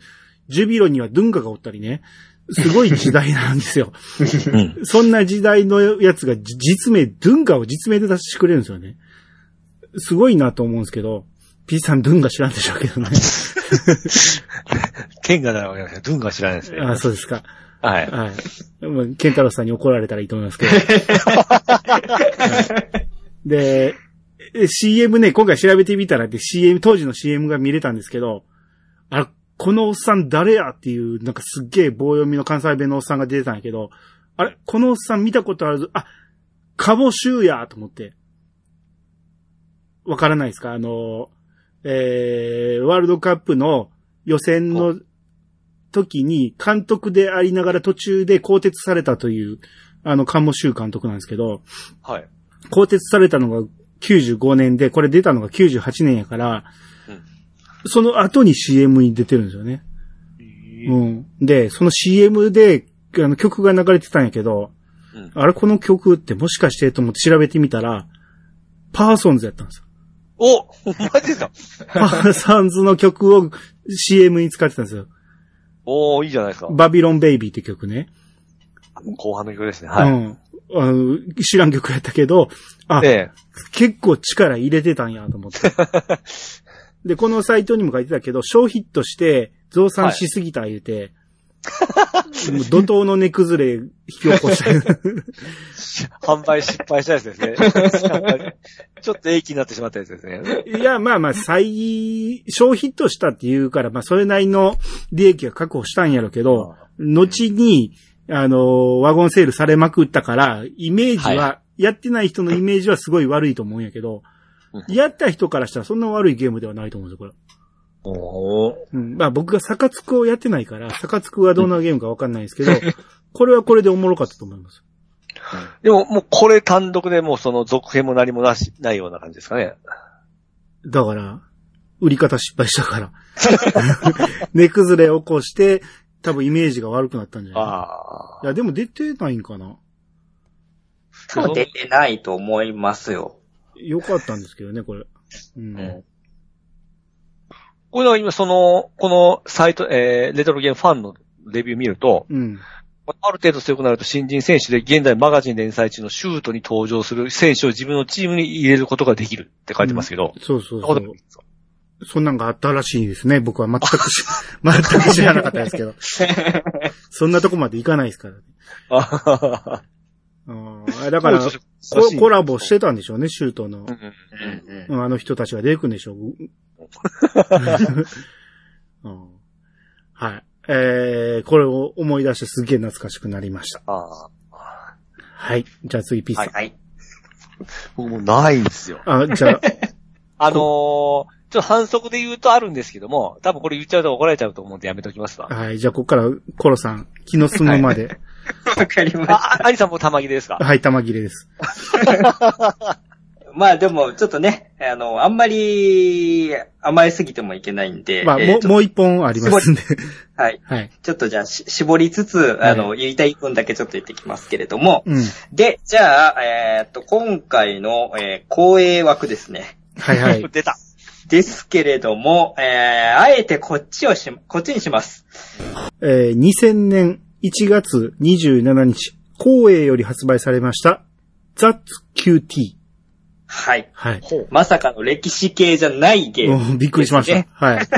ジュビロにはドゥンガがおったりね。すごい時代なんですよ。うん。そんな時代のやつがじ実名、ドゥンガを実名で出してくれるんですよね。すごいなと思うんですけど、P さんドゥンガ知らんでしょうけどね。剣がないわけですよ。ドゥンが知らないですね。あそうですか。はい。はい。まあケンタロウさんに怒られたらいいと思いますけど。で、え CM ね、今回調べてみたらで CM、当時の CM が見れたんですけど、あれ、このおっさん誰やっていう、なんかすっげえ棒読みの関西弁のおっさんが出てたんやけど、あれ、このおっさん見たことあるぞ、あ、カボシューやと思って。わからないですか？あの、えー、ワールドカップの予選の時に監督でありながら途中で更迭されたという、あの、カモシュー監督なんですけど、はい。更迭されたのが95年で、これ出たのが98年やから、うんその後に CM に出てるんですよね。うん。で、その CM で、あの曲が流れてたんやけど、うんあれこの曲ってもしかしてと思って調べてみたら、 PERSONZ やったんですよ。おマジですか？ PERSONZ の曲を CM に使ってたんですよ。おー、いいじゃないですか。バビロンベイビーって曲ね。後半の曲ですね。はい。うんあの。知らん曲やったけど、あ、え結構力入れてたんやと思って。で、このサイトにも書いてたけど、小ヒットして増産しすぎた言うて、怒涛の値崩れ引き起こした。え。販売失敗したやつですね。ちょっと益になってしまったやつですね。いや、まあまあ、再、小ヒットしたって言うから、まあそれなりの利益が確保したんやろうけど、後に、あの、ワゴンセールされまくったから、イメージは、はやってない人のイメージはすごい悪いと思うんやけど、うんやった人からしたらそんな悪いゲームではないと思うんですよ、これ。おー。うん、まあ僕がサカツクをやってないから、サカツクはどんなゲームかわかんないですけど、これはこれでおもろかったと思います。でも、もうこれ単独でもうその続編も何もなし、ないような感じですかね。だから、売り方失敗したから。値崩れを起こして、多分イメージが悪くなったんじゃない？あいや、でも出てないんかな？多分出てないと思いますよ。よかったんですけどね、これ。うん。うんこれは今その、このサイト、えー、レトロゲームファンのレビュー見ると、うん。ある程度強くなると新人選手で現在マガジン連載中のシュートに登場する選手を自分のチームに入れることができるって書いてますけど、そうそうそんなそう。そんなんがあったらしいですね。僕は全くし、全く知らなかったですけど。そんなとこまでいかないですからね。ああーだから、ココラボしてたんでしょうね、シュートのうん。うんうんうんうんあの人たちが出てくるんでしょう。うんはい。えー、これを思い出してすげえ懐かしくなりました。あはい。じゃあ次、ピース。はい。僕もうないんですよ。あ、じゃあ、あのー、ちょっと反則で言うとあるんですけども、多分これ言っちゃうと怒られちゃうと思うんでやめときますわ。はい。じゃあ、ここから、コロさん、気の済むまで。わかりました。あ、あアニさんも玉切れですか？はい、玉切れです。まあでも、ちょっとね、あの、あんまり甘えすぎてもいけないんで。まあ、えーもう、もう一本ありますんで。はい。はい。ちょっとじゃあ、し絞りつつ、あの、言いたい分だけちょっと言ってきますけれども。うん。で、じゃあ、えーっと、今回の、えー、公営枠ですね。はいはい。出た。ですけれども、えー、あえてこっちをし、こっちにします。えー2000年1月27日、光栄より発売されました、That's QT。はい。はい。まさかの歴史系じゃないゲーム、もうびっくりしました。はい。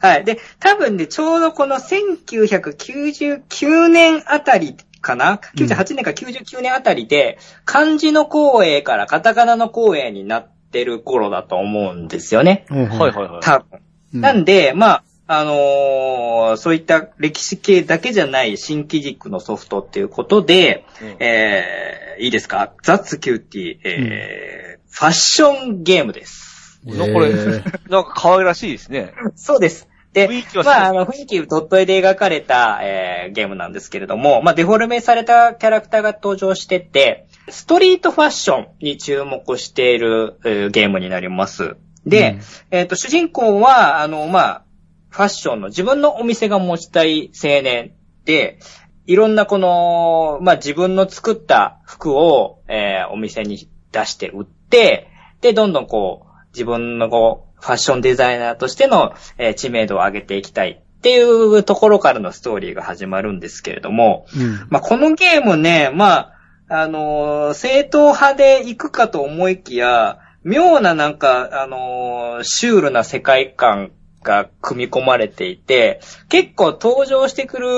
はい。で、多分ね、ちょうどこの1999年あたりかな ?98 年か99年あたりで、漢字の光栄からカタカナのコーエーになってる頃だと思うんですよね。はいはいはいはい。多分。うんなんで、まあ、あのーそういった歴史系だけじゃない新機軸のソフトっていうことで、うんえー、いいですか？雑キューティー、えーファッションゲームです。これ、えー なんか可愛らしいですね。そうです。で、雰囲気はそうまあ、あの、雰囲気ドット絵で描かれた、えーゲームなんですけれども、まあ、デフォルメされたキャラクターが登場してて、ストリートファッションに注目している、えーゲームになります。で、うんえっ、と、主人公は、あの、まあ、ファッションの自分のお店が持ちたい青年で、いろんなこの、まあ、自分の作った服を、えーお店に出して売って、で、どんどんこう、自分のこう、ファッションデザイナーとしての、えー知名度を上げていきたいっていうところからのストーリーが始まるんですけれども、うん。まあ、このゲームね、まあ、あのー正統派で行くかと思いきや、妙ななんか、あのーシュールな世界観が組み込まれていて、結構登場してくる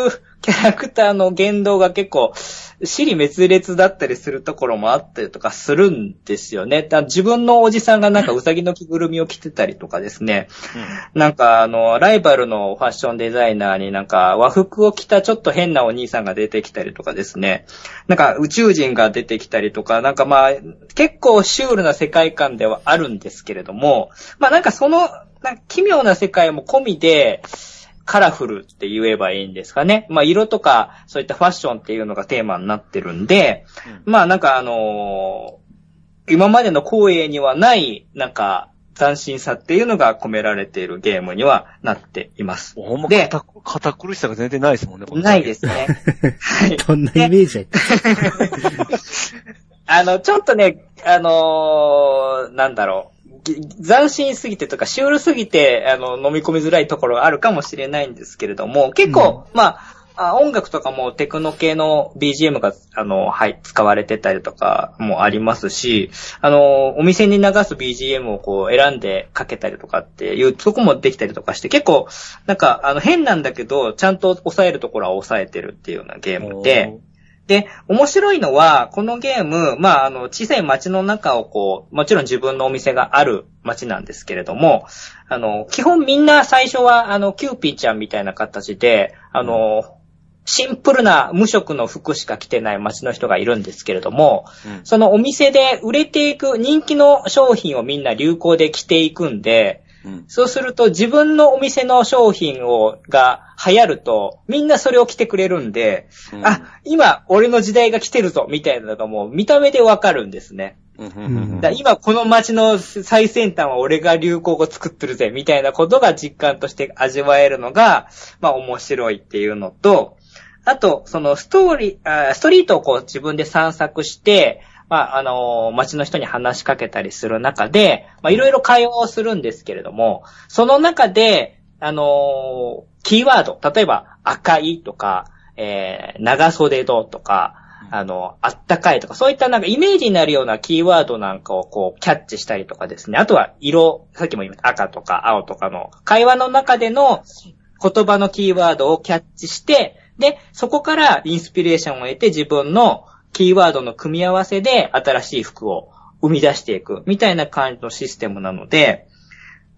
キャラクターの言動が結構、死に滅裂だったりするところもあったりとかするんですよね。だ自分のおじさんがなんかウサギの着ぐるみを着てたりとかですね。なんかあの、ライバルのファッションデザイナーになんか和服を着たちょっと変なお兄さんが出てきたりとかですね。なんか宇宙人が出てきたりとか、なんかまあ、結構シュールな世界観ではあるんですけれども、まあなんかその、なんか奇妙な世界も込みで、カラフルって言えばいいんですかね。まあ色とかそういったファッションっていうのがテーマになってるんで、まあなんかあのー今までの光栄にはない、なんか、斬新さっていうのが込められているゲームにはなっています。ほんま、で堅堅苦しさが全然ないですもんね、ないですね。はい。どんなイメージ あの、ちょっとね、あのーなんだろう。ぎ斬新すぎてとか、シュールすぎて、あの、飲み込みづらいところがあるかもしれないんですけれども、結構、まあ、あ音楽とかもテクノ系の BGM が、あの、はい、使われてたりとかもありますし、あの、お店に流す BGM をこう選んでかけたりとかっていうとこもできたりとかして、結構、なんか、あの、変なんだけど、ちゃんと抑えるところは抑えてるっていうようなゲームで、で、面白いのは、このゲーム、まあ、あの、小さい街の中をこう、もちろん自分のお店がある街なんですけれども、あの、基本みんな最初は、あの、キューピーちゃんみたいな形で、あの、シンプルな無色の服しか着てない街の人がいるんですけれども、うん。そのお店で売れていく人気の商品をみんな流行で着ていくんで、うん。そうすると自分のお店の商品を、が流行ると、みんなそれを着てくれるんで、うんあ、今俺の時代が来てるぞ、みたいなのがもう見た目でわかるんですね。だ今この街の最先端は俺が流行語作ってるぜ、みたいなことが実感として味わえるのが、まあ面白いっていうのと、あと、そのストーリー、あストリートをこう自分で散策して、まあ、あの街の人に話しかけたりする中で、まあ、いろいろ会話をするんですけれども、その中で、あのキーワード、例えば赤いとか、えー長袖どとか、あの、あったかいとか、そういったなんかイメージになるようなキーワードなんかをこうキャッチしたりとかですね。あとは色、さっきも言いました赤とか青とかの会話の中での言葉のキーワードをキャッチして、で、そこからインスピレーションを得て自分のキーワードの組み合わせで新しい服を生み出していくみたいな感じのシステムなので、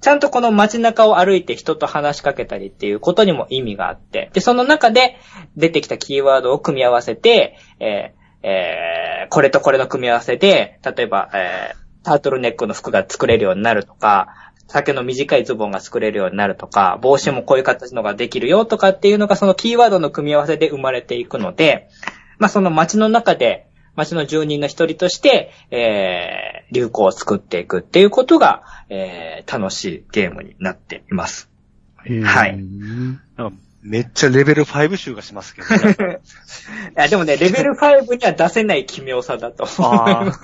ちゃんとこの街中を歩いて人と話しかけたりっていうことにも意味があって、で、その中で出てきたキーワードを組み合わせて、えーえーこれとこれの組み合わせで、例えば、えータートルネックの服が作れるようになるとか、丈の短いズボンが作れるようになるとか、帽子もこういう形のができるよとかっていうのがそのキーワードの組み合わせで生まれていくので、まあその街の中で、街の住人の一人として、えー、流行を作っていくっていうことが、えー、楽しいゲームになっています。はいめっちゃレベル5集がしますけどね。いや、でもね、レベル5には出せない奇妙さだと思う。あ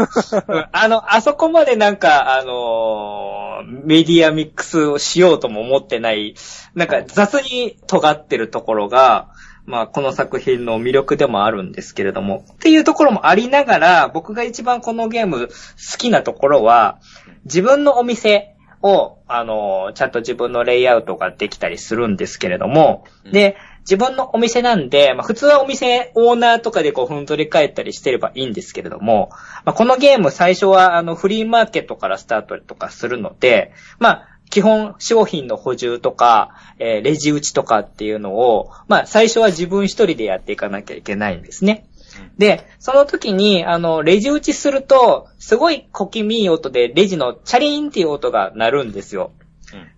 うん あの、あそこまでなんか、あのーメディアミックスをしようとも思ってない、なんか雑に尖ってるところが、まあ、この作品の魅力でもあるんですけれども、っていうところもありながら、僕が一番このゲーム好きなところは、自分のお店を、あのーちゃんと自分のレイアウトができたりするんですけれども、うん。で、自分のお店なんで、まあ普通はお店オーナーとかでこうふん取り返ったりしてればいいんですけれども、まあこのゲーム最初はあのフリーマーケットからスタートとかするので、まあ基本商品の補充とか、えーレジ打ちとかっていうのを、まあ最初は自分一人でやっていかなきゃいけないんですね。で、その時に、あの、レジ打ちすると、すごい小気味いい音で、レジのチャリーンっていう音が鳴るんですよ。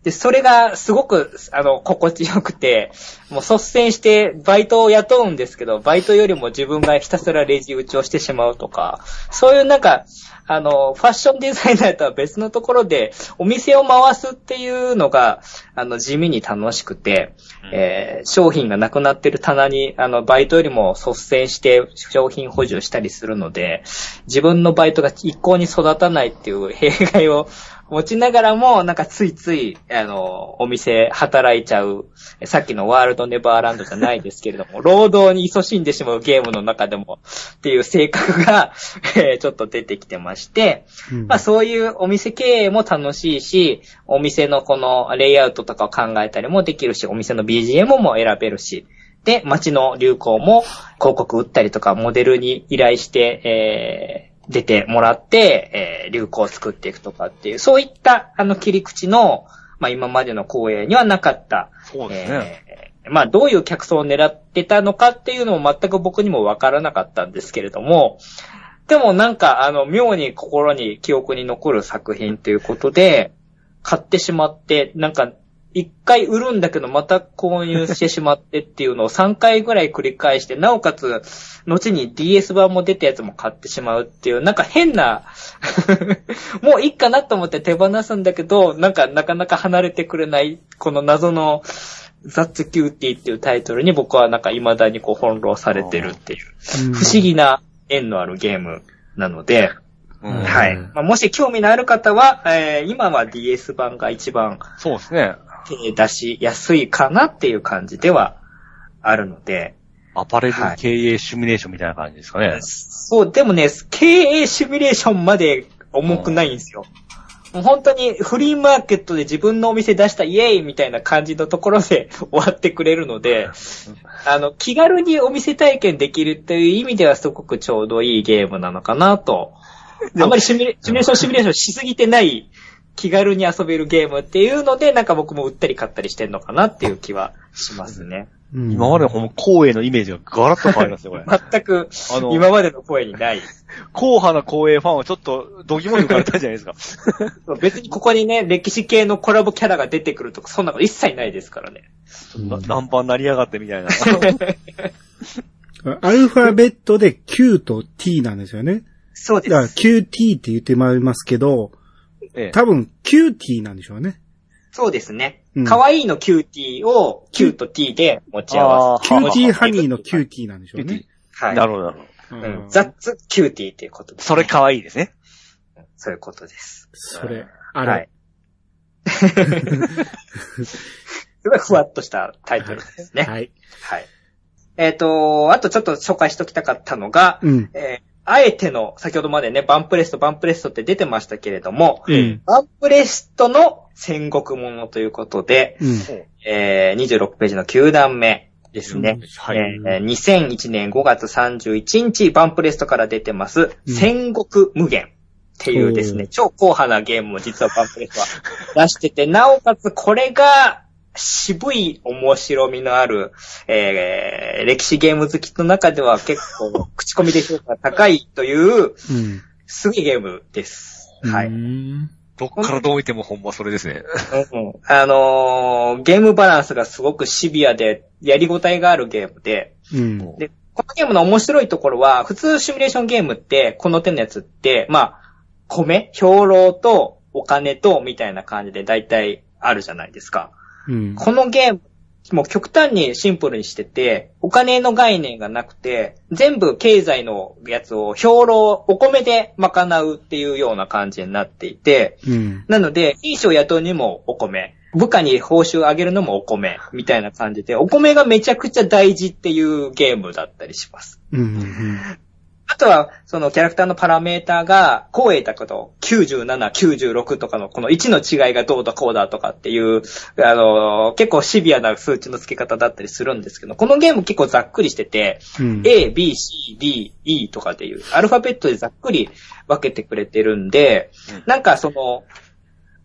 で、それがすごく、あの、心地よくて、もう率先してバイトを雇うんですけど、バイトよりも自分がひたすらレジ打ちをしてしまうとか、そういうなんか、あの、ファッションデザイナーとは別のところで、お店を回すっていうのが、あの、地味に楽しくて、えー商品がなくなってる棚に、あの、バイトよりも率先して商品補充したりするので、自分のバイトが一向に育たないっていう弊害を持ちながらも、なんかついつい、あの、お店働いちゃう、えさっきのワールドネバーランドじゃないですけれども、労働に勤しんでしまうゲームの中でも、っていう性格が、えーちょっと出てきてまして、うん。まあそういうお店経営も楽しいし、お店のこのレイアウトとかを考えたりもできるし、お店の BGM も選べるし、で、街の流行も広告打ったりとか、モデルに依頼して、えー出てもらって、えー流行を作っていくとかっていう、そういったあの切り口の、まあ今までの公営にはなかった、そうですね。えーまあどういう客層を狙ってたのかっていうのも全く僕にもわからなかったんですけれども、でもなんかあの妙に心に記憶に残る作品ということで、買ってしまって、なんか一回売るんだけどまた購入してしまってっていうのを3回ぐらい繰り返して、なおかつ、後に DS 版も出たやつも買ってしまうっていう、なんか変な、もういいかなと思って手放すんだけど、なんかなかなか離れてくれない、この謎の、 That's QT っていうタイトルに僕はなんか未だにこう翻弄されてるっていう、うん不思議な縁のあるゲームなので、うんはい。まあ、もし興味のある方は、えー今は DS 版が一番そうですね。手出しやすいかなっていう感じではあるので、アパレル経営シミュレーションみたいな感じですかね。そう、でもね、経営シミュレーションまで重くないんですよ。もう本当にフリーマーケットで自分のお店出したイエーイみたいな感じのところで 終わってくれるので、あの、気軽にお店体験できるっていう意味ではすごくちょうどいいゲームなのかなと。あんまりシミュレーションシミュレーションしすぎてない気軽に遊べるゲームっていうので、なんか僕も売ったり買ったりしてんのかなっていう気はしますね。うん今までのほんま光栄のイメージがガラッと変わりますよ、これ。全くあの今までの声にない。硬派な光栄ファンはちょっと、ドギモに浮かれたんじゃないですか。別にここにね、歴史系のコラボキャラが出てくるとか、そんなこと一切ないですからね。なナンパになりやがってみたいな。アルファベットで Q と T なんですよね。そうでだからす。QT って言ってまいりますけど、ええ多分 QT なんでしょうね。そうですねうん。可愛いの QT を Q と T で持ち合わせ。あー QT ハニーの QT なんでしょうね。はい。なるほど、なるほど。ううん。ザッツ QT っていうことです、それ可愛いですね。そういうことです。それ、あれ。はい。すごいふわっとしたタイトルですね。はい。はい。えっ、と、あとちょっと紹介しときたかったのが、うん。えーあえての、先ほどまでね、バンプレスト、バンプレストって出てましたけれども、うん。バンプレストの戦国ものということで、うん。えー26ページの9段目ですね。はい。えー2001年5月31日、バンプレストから出てます、うん戦国無限っていうですね、超硬派なゲームも実はバンプレストは出してて、なおかつこれが渋い面白みのある、えー歴史ゲーム好きの中では結構口コミで評価が高いという、うん。すごいゲームです。はい。うんどっからどう見てもほんまそれですね。うんうんあのーゲームバランスがすごくシビアで、やりごたえがあるゲームで、うん。で、このゲームの面白いところは、普通シミュレーションゲームって、この手のやつって、まあ、米、兵糧とお金と、みたいな感じで大体あるじゃないですか。うん。このゲーム、もう極端にシンプルにしてて、お金の概念がなくて、全部経済のやつを兵糧、お米で賄うっていうような感じになっていて、うん。なので、兵士を雇うにもお米、部下に報酬を上げるのもお米、みたいな感じで、お米がめちゃくちゃ大事っていうゲームだったりします。うん。うん。あとは、そのキャラクターのパラメーターが、光栄高と97、96とかのこの1の違いがどうだこうだとかっていう、あの、結構シビアな数値の付け方だったりするんですけど、このゲーム結構ざっくりしてて、うん。A, B, C, D, E とかっていう、アルファベットでざっくり分けてくれてるんで、うんなんかその、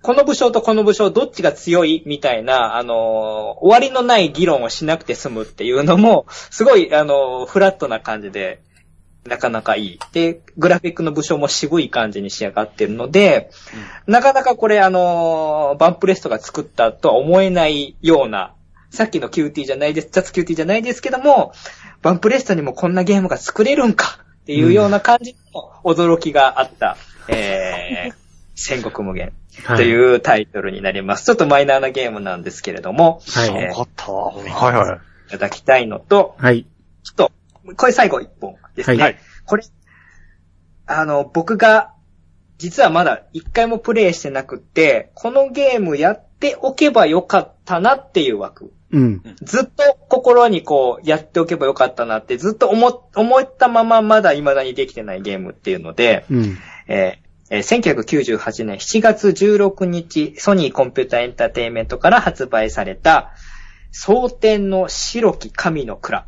この武将とこの武将どっちが強いみたいな、あのー終わりのない議論をしなくて済むっていうのも、すごい、あのーフラットな感じで、なかなかいい。で、グラフィックの武将も渋い感じに仕上がってるので、なかなかこれあのーバンプレストが作ったとは思えないような、さっきの QT じゃないです、雑 QT じゃないですけども、バンプレストにもこんなゲームが作れるんかっていうような感じの驚きがあった、えー、戦国無限はというタイトルになります。ちょっとマイナーなゲームなんですけれども、はいえーよかったわ。はいはい。いただきたいのと、はい。ちょっと、これ最後一本ですね。はいこれ、あの、僕が、実はまだ一回もプレイしてなくって、このゲームやっておけばよかったなっていう枠。うん。ずっと心にこう、やっておけばよかったなって、ずっと思、思ったまままだ未だにできてないゲームっていうので、うん。えーえー1998年7月16日、ソニーコンピューターエンターテインメントから発売された、蒼天の白き神の蔵、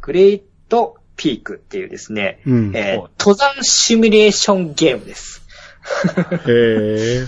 グレートピークっていうですね、うん。えー登山シミュレーションゲームです。へえ。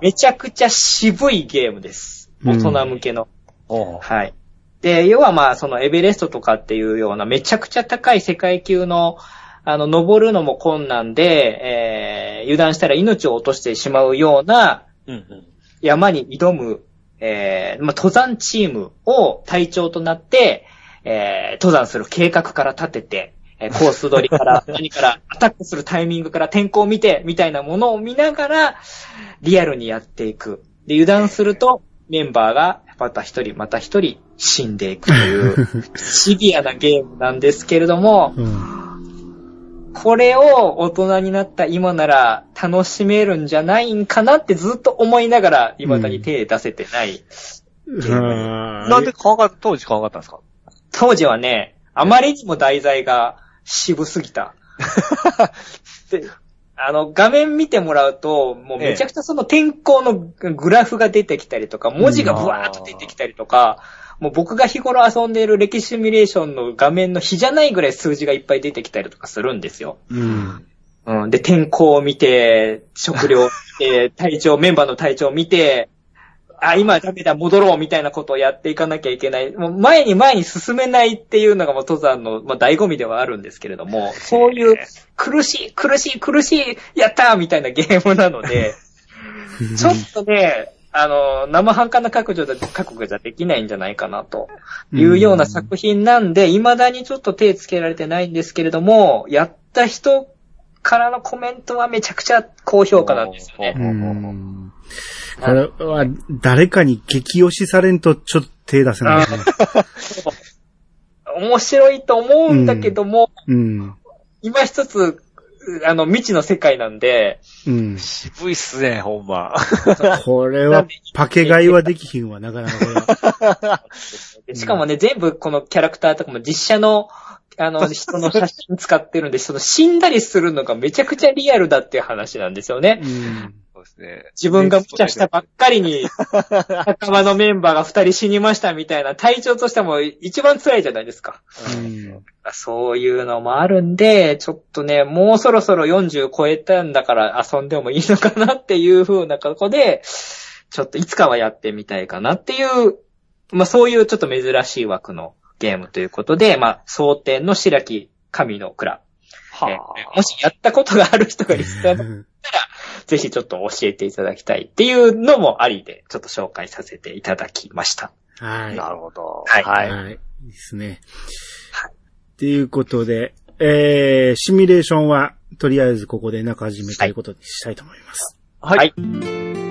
めちゃくちゃ渋いゲームです。大人向けの。おうはい。で、要はまあ、そのエベレストとかっていうようなめちゃくちゃ高い世界級の、あの、登るのも困難で、えー、油断したら命を落としてしまうようなうんうん。山に挑む、えー、まあ、登山チームを隊長となって、えー、登山する計画から立てて、えーコース取りから、何から、アタックするタイミングから天候を見て、みたいなものを見ながら、リアルにやっていく。で、油断すると、メンバーが、また一人、また一人、死んでいくという、シビアなゲームなんですけれども、うん。これを大人になった今なら楽しめるんじゃないんかなってずっと思いながら、未だに手出せてない。はなんで考え、当時考えたんですか？当時はね、あまりにも題材が渋すぎた。であの、画面見てもらうと、もうめちゃくちゃその天候のグラフが出てきたりとか、文字がブワーっと出てきたりとか、もう僕が日頃遊んでいる歴史シミュレーションの画面の比じゃないぐらい数字がいっぱい出てきたりとかするんですよ。うん。うん。で、天候を見て、食料を見て、体調、メンバーの体調を見て、あ、今ダメだ、戻ろうみたいなことをやっていかなきゃいけない。もう前に前に進めないっていうのがもう登山の、まあ、醍醐味ではあるんですけれども、そういう苦しい、苦しい、苦しい、やったーみたいなゲームなので、ちょっとね、あの、生半可な覚悟じゃ、覚悟じゃできないんじゃないかなと。いうような作品なんで、未だにちょっと手つけられてないんですけれども、やった人からのコメントはめちゃくちゃ高評価なんですよね。うん。これは、誰かに激推しされんとちょっと手出せないね。面白いと思うんだけども、うん。今一つ、あの、未知の世界なんで、うん。渋いっすね、ほんま。これは、パケ買いはできひんわ、なかなか しかもね、全部このキャラクターとかも実写の、あの、人の写真使ってるんで、その死んだりするのがめちゃくちゃリアルだっていう話なんですよね。れ。うん。そうですね。自分が無茶したばっかりに、仲間のメンバーが二人死にましたみたいな、体調としても一番辛いじゃないですか。うん。そういうのもあるんで、ちょっとね、もうそろそろ40超えたんだから遊んでもいいのかなっていう風な格好で、ちょっといつかはやってみたいかなっていう、まあそういうちょっと珍しい枠のゲームということで、まあ、蒼天の白き神の蔵。えはーもしやったことがある人がリスナーだぜひちょっと教えていただきたいっていうのもありで、ちょっと紹介させていただきました。はあ。い。なるほど。はいはい。はい。いいですね。っていうことで、えー、シミュレーションは、とりあえずここで中始めということにしたいと思います。はい。はい